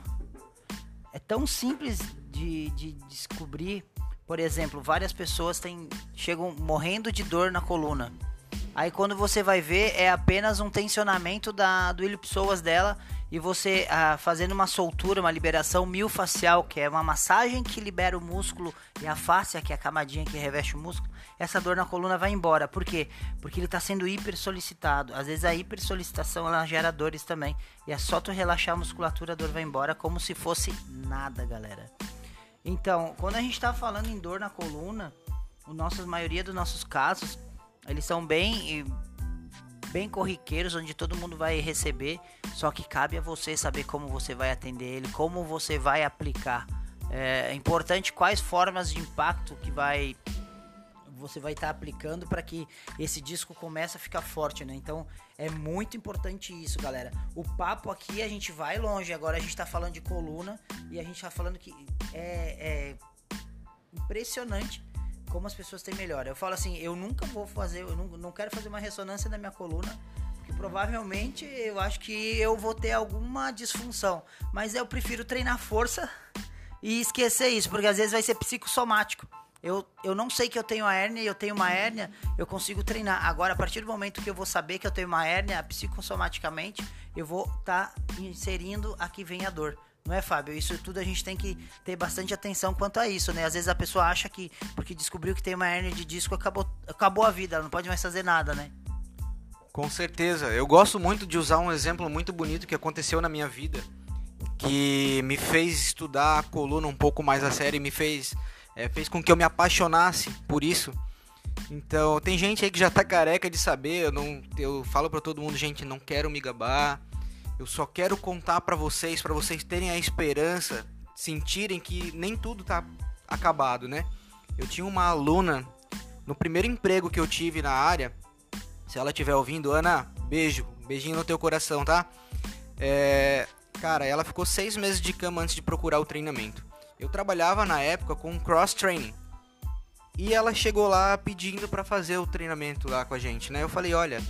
É tão simples de, de descobrir. Por exemplo, várias pessoas têm, chegam morrendo de dor na coluna. Aí quando você vai ver, é apenas um tensionamento da, do ilipsoas dela e você ah, fazendo uma soltura, uma liberação miofascial, que é uma massagem que libera o músculo e a fáscia, que é a camadinha que reveste o músculo, essa dor na coluna vai embora. Por quê? Porque ele está sendo hiper solicitado. Às vezes a hiper solicitação ela gera dores também. E é só tu relaxar a musculatura, a dor vai embora como se fosse nada, galera. Então, quando a gente está falando em dor na coluna, a nossa, a maioria dos nossos casos eles são bem bem corriqueiros, onde todo mundo vai receber, só que cabe a você saber como você vai atender ele, como você vai aplicar. É importante quais formas de impacto que vai você vai estar tá aplicando para que esse disco comece a ficar forte, né? Então é muito importante isso, galera. O papo aqui a gente vai longe. Agora a gente está falando de coluna e a gente está falando que é, é impressionante como as pessoas têm melhora. Eu falo assim, eu nunca vou fazer, eu não, não quero fazer uma ressonância na minha coluna, porque provavelmente eu acho que eu vou ter alguma disfunção. Mas eu prefiro treinar força e esquecer isso, porque às vezes vai ser psicossomático. Eu, eu não sei que eu tenho a hérnia e eu tenho uma hérnia, eu consigo treinar. Agora, a partir do momento que eu vou saber que eu tenho uma hérnia psicossomaticamente, eu vou estar tá inserindo aqui vem a dor. Não é, Fábio? Isso tudo a gente tem que ter bastante atenção quanto a isso, né? Às vezes a pessoa acha que porque descobriu que tem uma hernia de disco acabou, acabou a vida, ela não pode mais fazer nada, né? Com certeza. Eu gosto muito de usar um exemplo muito bonito que aconteceu na minha vida, que me fez estudar a coluna um pouco mais a sério e me fez, é, fez com que eu me apaixonasse por isso. Então, tem gente aí que já tá careca de saber, eu não eu falo para todo mundo, gente, não quero me gabar, eu só quero contar para vocês, para vocês terem a esperança, sentirem que nem tudo tá acabado, né? Eu tinha uma aluna no primeiro emprego que eu tive na área. Se ela estiver ouvindo, Ana, beijo, beijinho no teu coração, tá? É, cara, ela ficou seis meses de cama antes de procurar o treinamento. Eu trabalhava na época com cross training. E ela chegou lá pedindo para fazer o treinamento lá com a gente, né? Eu falei, olha,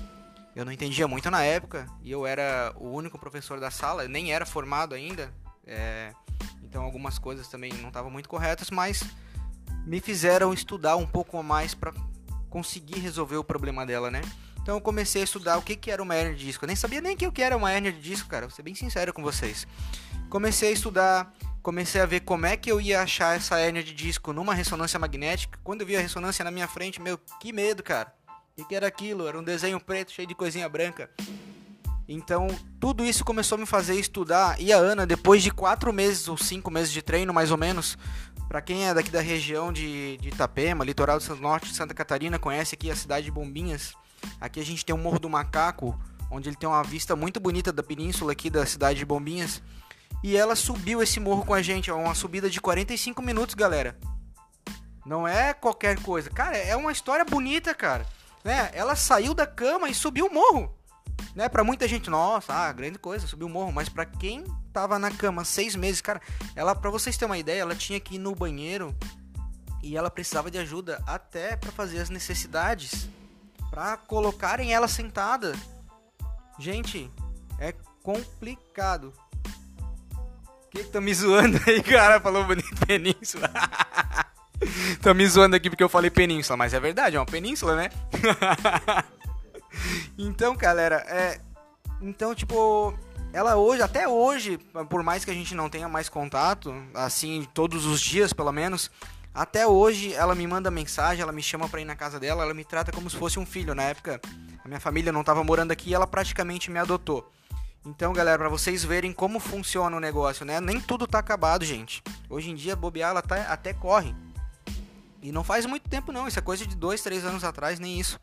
eu não entendia muito na época e eu era o único professor da sala, eu nem era formado ainda, é, então algumas coisas também não estavam muito corretas, mas me fizeram estudar um pouco mais para conseguir resolver o problema dela, né? Então eu comecei a estudar o que, que era uma hernia de disco. Eu nem sabia nem o que era uma hernia de disco, cara. Vou ser bem sincero com vocês. Comecei a estudar, comecei a ver como é que eu ia achar essa hernia de disco numa ressonância magnética. Quando eu vi a ressonância na minha frente, meu, que medo, cara. O que era aquilo? Era um desenho preto cheio de coisinha branca. Então, tudo isso começou a me fazer estudar. E a Ana, depois de quatro meses ou cinco meses de treino, mais ou menos, para quem é daqui da região de, de Itapema, litoral do norte de Santa Catarina, conhece aqui a cidade de Bombinhas. Aqui a gente tem o Morro do Macaco, onde ele tem uma vista muito bonita da península aqui da cidade de Bombinhas. E ela subiu esse morro com a gente, uma subida de 45 minutos, galera. Não é qualquer coisa. Cara, é uma história bonita, cara né? Ela saiu da cama e subiu o morro. Né, para muita gente, nossa, ah, grande coisa, subiu o morro, mas para quem tava na cama seis meses, cara, ela, para vocês terem uma ideia, ela tinha que ir no banheiro e ela precisava de ajuda até para fazer as necessidades, para colocarem ela sentada. Gente, é complicado. Que, que tá me zoando aí, cara? Falou bonito península. <laughs> Tô me zoando aqui porque eu falei península, mas é verdade, é uma península, né? <laughs> então, galera, é. Então, tipo, ela hoje, até hoje, por mais que a gente não tenha mais contato, assim, todos os dias pelo menos, até hoje ela me manda mensagem, ela me chama pra ir na casa dela, ela me trata como se fosse um filho. Na época, a minha família não tava morando aqui e ela praticamente me adotou. Então, galera, para vocês verem como funciona o negócio, né? Nem tudo tá acabado, gente. Hoje em dia, bobear, ela tá, até corre. E não faz muito tempo, não. Isso é coisa de dois, três anos atrás, nem isso.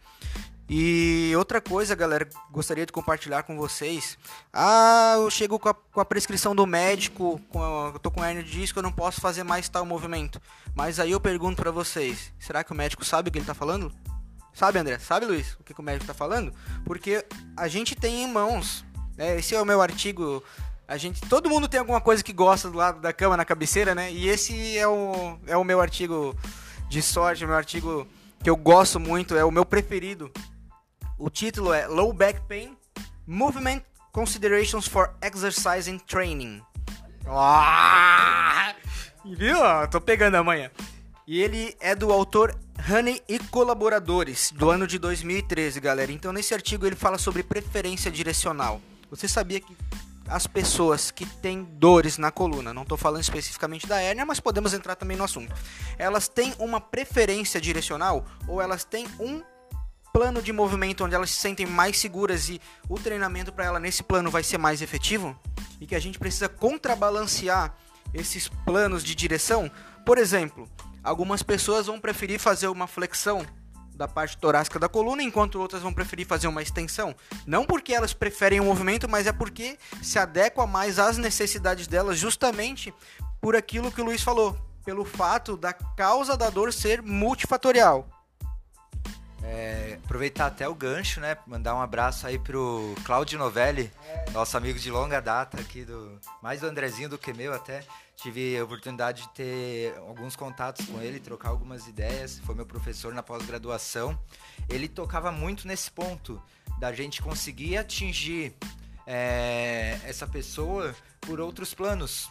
E outra coisa, galera, gostaria de compartilhar com vocês. Ah, eu chego com a, com a prescrição do médico, com a, eu tô com hernia de disco, eu não posso fazer mais tal movimento. Mas aí eu pergunto para vocês, será que o médico sabe o que ele tá falando? Sabe, André? Sabe, Luiz, o que, que o médico tá falando? Porque a gente tem em mãos. Né? Esse é o meu artigo. A gente, todo mundo tem alguma coisa que gosta do lado da cama na cabeceira, né? E esse é o, é o meu artigo de sorte, o meu artigo que eu gosto muito, é o meu preferido o título é Low Back Pain Movement Considerations for Exercise and Training. Ah! Viu? Tô pegando amanhã. E ele é do autor Honey e colaboradores, do ano de 2013, galera. Então, nesse artigo, ele fala sobre preferência direcional. Você sabia que as pessoas que têm dores na coluna, não estou falando especificamente da hérnia, mas podemos entrar também no assunto. Elas têm uma preferência direcional ou elas têm um plano de movimento onde elas se sentem mais seguras e o treinamento para ela nesse plano vai ser mais efetivo e que a gente precisa contrabalancear esses planos de direção. Por exemplo, algumas pessoas vão preferir fazer uma flexão da parte torácica da coluna, enquanto outras vão preferir fazer uma extensão. Não porque elas preferem o movimento, mas é porque se adequa mais às necessidades delas, justamente por aquilo que o Luiz falou, pelo fato da causa da dor ser multifatorial. É, aproveitar até o gancho, né? Mandar um abraço aí pro Claudio Novelli, nosso amigo de longa data aqui do. Mais do Andrezinho do que meu até. Tive a oportunidade de ter alguns contatos com ele, trocar algumas ideias. Foi meu professor na pós-graduação. Ele tocava muito nesse ponto da gente conseguir atingir é, essa pessoa por outros planos,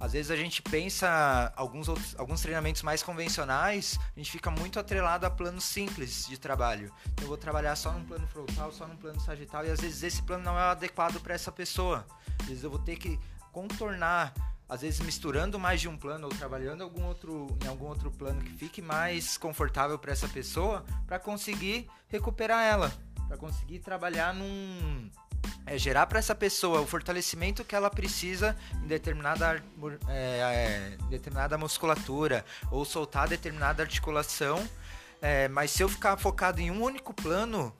às vezes a gente pensa alguns outros, alguns treinamentos mais convencionais, a gente fica muito atrelado a planos simples de trabalho. Então, eu vou trabalhar só num plano frontal, só num plano sagital e às vezes esse plano não é adequado para essa pessoa. Às vezes eu vou ter que contornar, às vezes misturando mais de um plano ou trabalhando algum outro, em algum outro plano que fique mais confortável para essa pessoa, para conseguir recuperar ela, para conseguir trabalhar num é gerar para essa pessoa o fortalecimento que ela precisa em determinada, é, é, determinada musculatura ou soltar determinada articulação. É, mas se eu ficar focado em um único plano,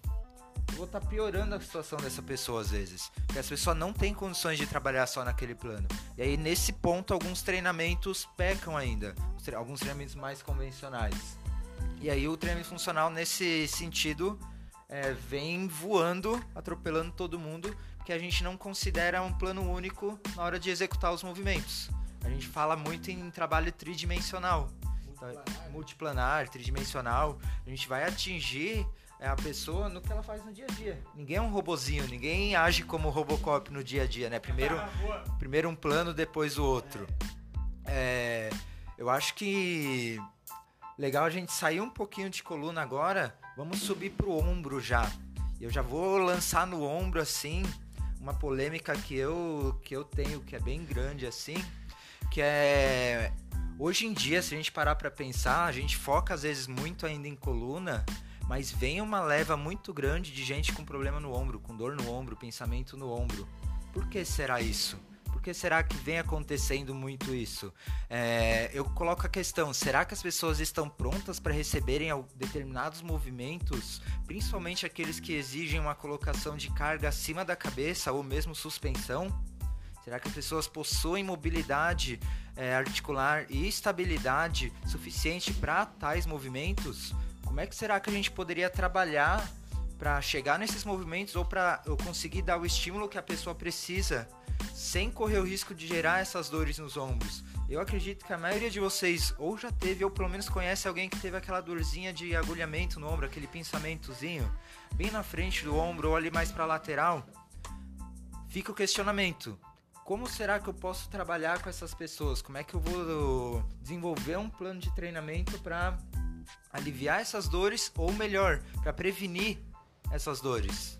eu vou estar tá piorando a situação dessa pessoa às vezes. Porque essa pessoa não tem condições de trabalhar só naquele plano. E aí, nesse ponto, alguns treinamentos pecam ainda. Alguns treinamentos mais convencionais. E aí, o treinamento funcional, nesse sentido, é, vem voando, atropelando todo mundo, que a gente não considera um plano único na hora de executar os movimentos. A gente fala muito em trabalho tridimensional, multiplanar, então, multiplanar tridimensional. A gente vai atingir é, a pessoa no que ela faz no dia a dia. Ninguém é um robozinho, ninguém age como Robocop no dia a dia, né? Primeiro, primeiro um plano, depois o outro. É, eu acho que legal a gente sair um pouquinho de coluna agora Vamos subir pro ombro já. Eu já vou lançar no ombro assim uma polêmica que eu que eu tenho que é bem grande assim, que é hoje em dia se a gente parar para pensar, a gente foca às vezes muito ainda em coluna, mas vem uma leva muito grande de gente com problema no ombro, com dor no ombro, pensamento no ombro. Por que será isso? Por que será que vem acontecendo muito isso? É, eu coloco a questão: será que as pessoas estão prontas para receberem determinados movimentos, principalmente aqueles que exigem uma colocação de carga acima da cabeça ou mesmo suspensão? Será que as pessoas possuem mobilidade é, articular e estabilidade suficiente para tais movimentos? Como é que será que a gente poderia trabalhar para chegar nesses movimentos ou para eu conseguir dar o estímulo que a pessoa precisa sem correr o risco de gerar essas dores nos ombros. Eu acredito que a maioria de vocês ou já teve ou pelo menos conhece alguém que teve aquela dorzinha de agulhamento no ombro, aquele pensamentozinho bem na frente do ombro ou ali mais para lateral. Fica o questionamento: como será que eu posso trabalhar com essas pessoas? Como é que eu vou desenvolver um plano de treinamento para aliviar essas dores ou melhor, para prevenir essas dores?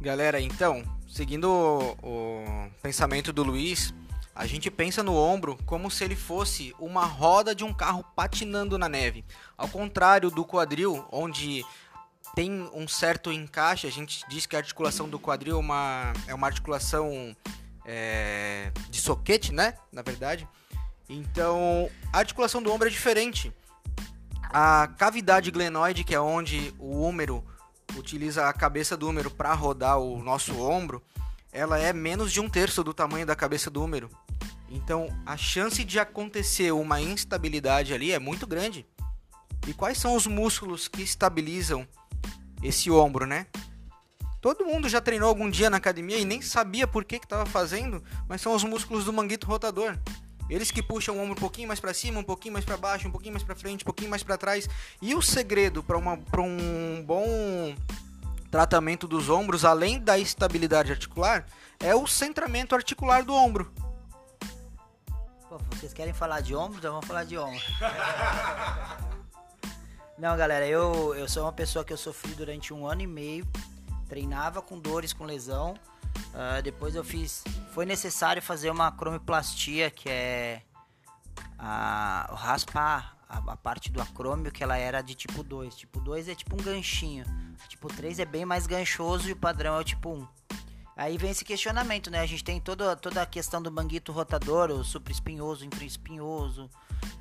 Galera, então, seguindo o, o, pensamento do Luiz, a gente pensa no ombro como se ele fosse uma roda de um carro patinando na neve. Ao contrário do quadril, onde tem um certo encaixe. A gente diz que a articulação do quadril é uma, é uma articulação é, de soquete, né? Na verdade. Então, a articulação do ombro é diferente. A cavidade glenoide, que é onde o húmero utiliza a cabeça do húmero para rodar o nosso ombro, ela é menos de um terço do tamanho da cabeça do húmero. Então, a chance de acontecer uma instabilidade ali é muito grande. E quais são os músculos que estabilizam esse ombro, né? Todo mundo já treinou algum dia na academia e nem sabia por que estava fazendo, mas são os músculos do manguito rotador. Eles que puxam o ombro um pouquinho mais para cima, um pouquinho mais para baixo, um pouquinho mais para frente, um pouquinho mais para trás. E o segredo para um bom tratamento dos ombros, além da estabilidade articular, é o centramento articular do ombro. Pô, vocês querem falar de ombro? Então vamos falar de ombro. <laughs> Não, galera, eu, eu sou uma pessoa que eu sofri durante um ano e meio, treinava com dores, com lesão. Uh, depois eu fiz. Foi necessário fazer uma cromoplastia, que é a, raspar a, a, parte do acrômio, que ela era de tipo 2. Tipo 2 é tipo um ganchinho. Tipo 3 é bem mais ganchoso e o padrão é o tipo 1. Aí vem esse questionamento, né? A gente tem toda, toda a questão do manguito rotador, o supraespinhoso, infraespinhoso,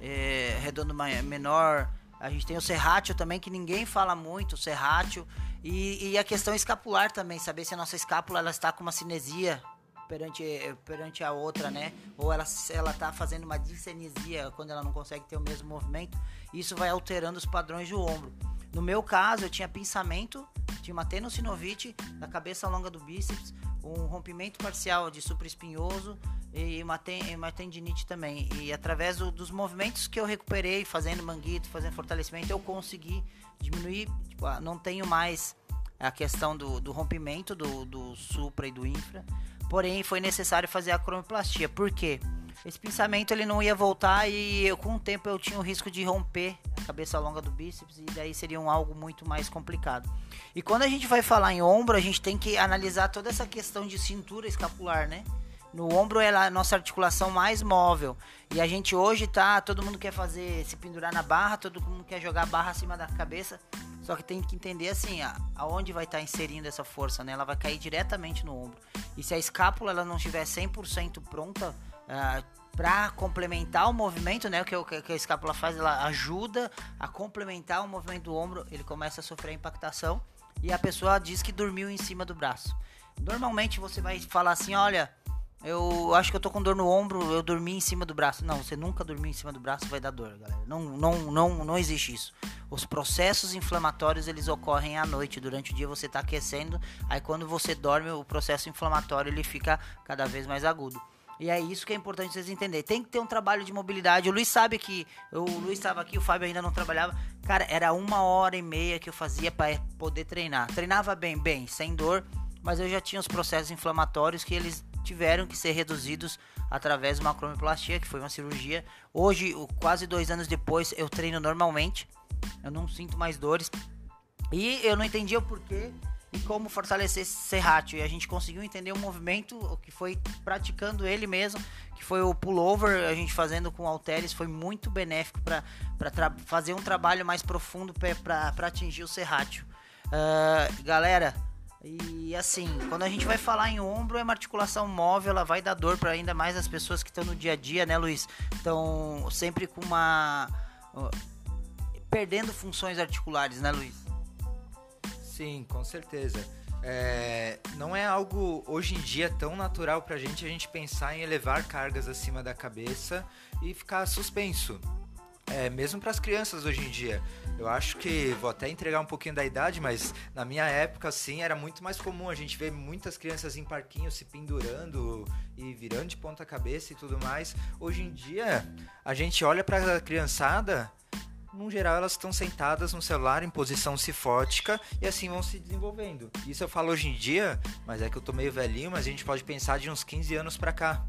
é, redondo menor, a gente tem o serrátil também, que ninguém fala muito, o serrátil. E, e, a questão escapular também, saber se a nossa escápula ela está com uma cinesia perante, perante a outra, né? Ou ela, ela está fazendo uma discinesia quando ela não consegue ter o mesmo movimento. Isso vai alterando os padrões do ombro. No meu caso, eu tinha pensamento, tinha uma tenossinovite da cabeça longa do bíceps, um rompimento parcial de supraespinhoso, e uma, ten, uma tendinite também. E através do, dos movimentos que eu recuperei, fazendo manguito, fazendo fortalecimento, eu consegui diminuir. Tipo, ah, não tenho mais a questão do, do rompimento do, do supra e do infra. Porém, foi necessário fazer a cromoplastia. Por quê? Esse pensamento ele não ia voltar e eu, com o tempo eu tinha o risco de romper a cabeça longa do bíceps e daí seria um algo muito mais complicado. E quando a gente vai falar em ombro, a gente tem que analisar toda essa questão de cintura escapular, né? No ombro é a nossa articulação mais móvel. E a gente hoje tá, todo mundo quer fazer, se pendurar na barra, todo mundo quer jogar a barra acima da cabeça. Só que tem que entender assim, aonde vai estar tá inserindo essa força, né? Ela vai cair diretamente no ombro. E se a escápula ela não estiver 100% pronta uh, ah, para complementar o movimento, né? O que, que a escápula faz, ela ajuda a complementar o movimento do ombro, ele começa a sofrer impactação e a pessoa diz que dormiu em cima do braço. Normalmente você vai falar assim, olha, eu acho que eu tô com dor no ombro, eu dormi em cima do braço. Não, você nunca dormiu em cima do braço, vai dar dor, galera. Não, não, não, não existe isso. Os processos inflamatórios, eles ocorrem à noite. Durante o dia você tá aquecendo, aí quando você dorme, o processo inflamatório ele fica cada vez mais agudo. E é isso que é importante vocês entenderem. Tem que ter um trabalho de mobilidade. O Luiz sabe que. O Luiz estava aqui, o Fábio ainda não trabalhava. Cara, era uma hora e meia que eu fazia para poder treinar. Treinava bem, bem, sem dor, mas eu já tinha os processos inflamatórios que eles tiveram que ser reduzidos através de uma cromoplastia, que foi uma cirurgia. Hoje, quase dois anos depois, eu treino normalmente. Eu não sinto mais dores. E eu não entendia o porquê como fortalecer esse serrátil. E a gente conseguiu entender o movimento, que foi praticando ele mesmo, que foi o pullover, a gente fazendo com halteres, foi muito benéfico para fazer um trabalho mais profundo para atingir o serrátil. Uh, galera, e assim, quando a gente vai falar em ombro, é uma articulação móvel, ela vai dar dor para ainda mais as pessoas que estão no dia a dia, né, Luiz? Estão sempre com uma. perdendo funções articulares, né, Luiz? Sim, com certeza. É, não é algo hoje em dia tão natural pra gente a gente pensar em elevar cargas acima da cabeça e ficar suspenso. É, mesmo para as crianças hoje em dia. Eu acho que vou até entregar um pouquinho da idade, mas na minha época, assim, era muito mais comum a gente ver muitas crianças em parquinhos se pendurando e virando de ponta cabeça e tudo mais. Hoje em dia, a gente olha para a criançada, no geral, elas estão sentadas no celular em posição cifótica e assim vão se desenvolvendo. Isso eu falo hoje em dia, mas é que eu tô meio velhinho, mas a gente pode pensar de uns 15 anos para cá.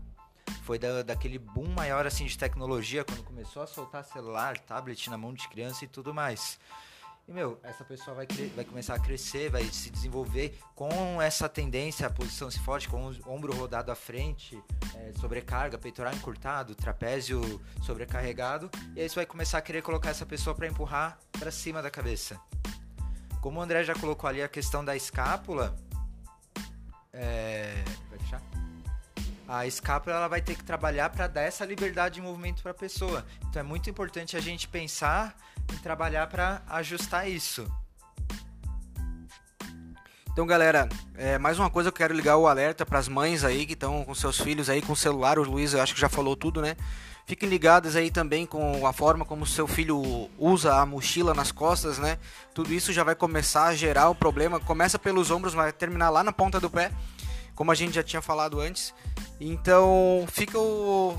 Foi da, daquele boom maior assim de tecnologia quando começou a soltar celular, tablet na mão de criança e tudo mais. E, meu, essa pessoa vai, vai começar a crescer, vai se desenvolver com essa tendência, a posição se forte, com o ombro rodado à frente, é, sobrecarga, peitoral encurtado, trapézio sobrecarregado. E aí você vai começar a querer colocar essa pessoa para empurrar para cima da cabeça. Como o André já colocou ali a questão da escápula, é... a escápula ela vai ter que trabalhar para dar essa liberdade de movimento para a pessoa. Então é muito importante a gente pensar em trabalhar para ajustar isso. Então, galera, é, mais uma coisa eu quero ligar o alerta para as mães aí que estão com seus filhos aí com o celular. O Luiz, eu acho que já falou tudo, né? Fiquem ligados aí também com a forma como seu filho usa a mochila nas costas, né? Tudo isso já vai começar a gerar um problema. Começa pelos ombros, vai terminar lá na ponta do pé, como a gente já tinha falado antes. Então, fica o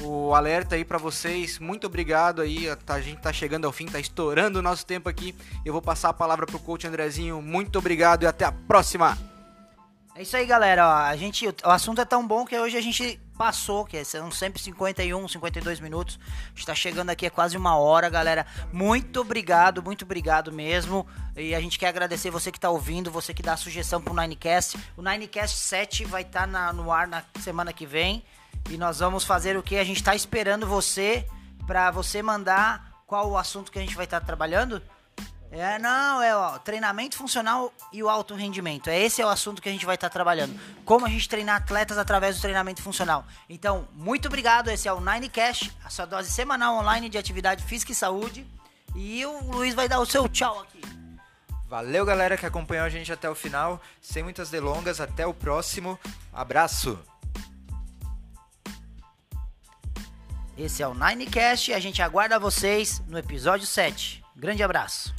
o alerta aí para vocês. Muito obrigado aí. A gente tá chegando ao fim, tá estourando o nosso tempo aqui. Eu vou passar a palavra pro coach Andrezinho. Muito obrigado e até a próxima. É isso aí, galera. Ó, a gente, o assunto é tão bom que hoje a gente passou, que são sempre 51, 52 minutos. Está chegando aqui é quase uma hora, galera. Muito obrigado, muito obrigado mesmo. E a gente quer agradecer você que está ouvindo, você que dá sugestão pro Ninecast. O Ninecast 7 vai estar tá no ar na semana que vem. E nós vamos fazer o que? A gente está esperando você para você mandar qual o assunto que a gente vai estar tá trabalhando. É, não, é ó, treinamento funcional e o alto rendimento. É esse é o assunto que a gente vai estar tá trabalhando. Como a gente treinar atletas através do treinamento funcional. Então, muito obrigado. Esse é o Nine Cash, a sua dose semanal online de atividade física e saúde. E o Luiz vai dar o seu tchau aqui. Valeu, galera que acompanhou a gente até o final. Sem muitas delongas, até o próximo. Abraço. Esse é o Ninecast e a gente aguarda vocês no episódio 7. Grande abraço.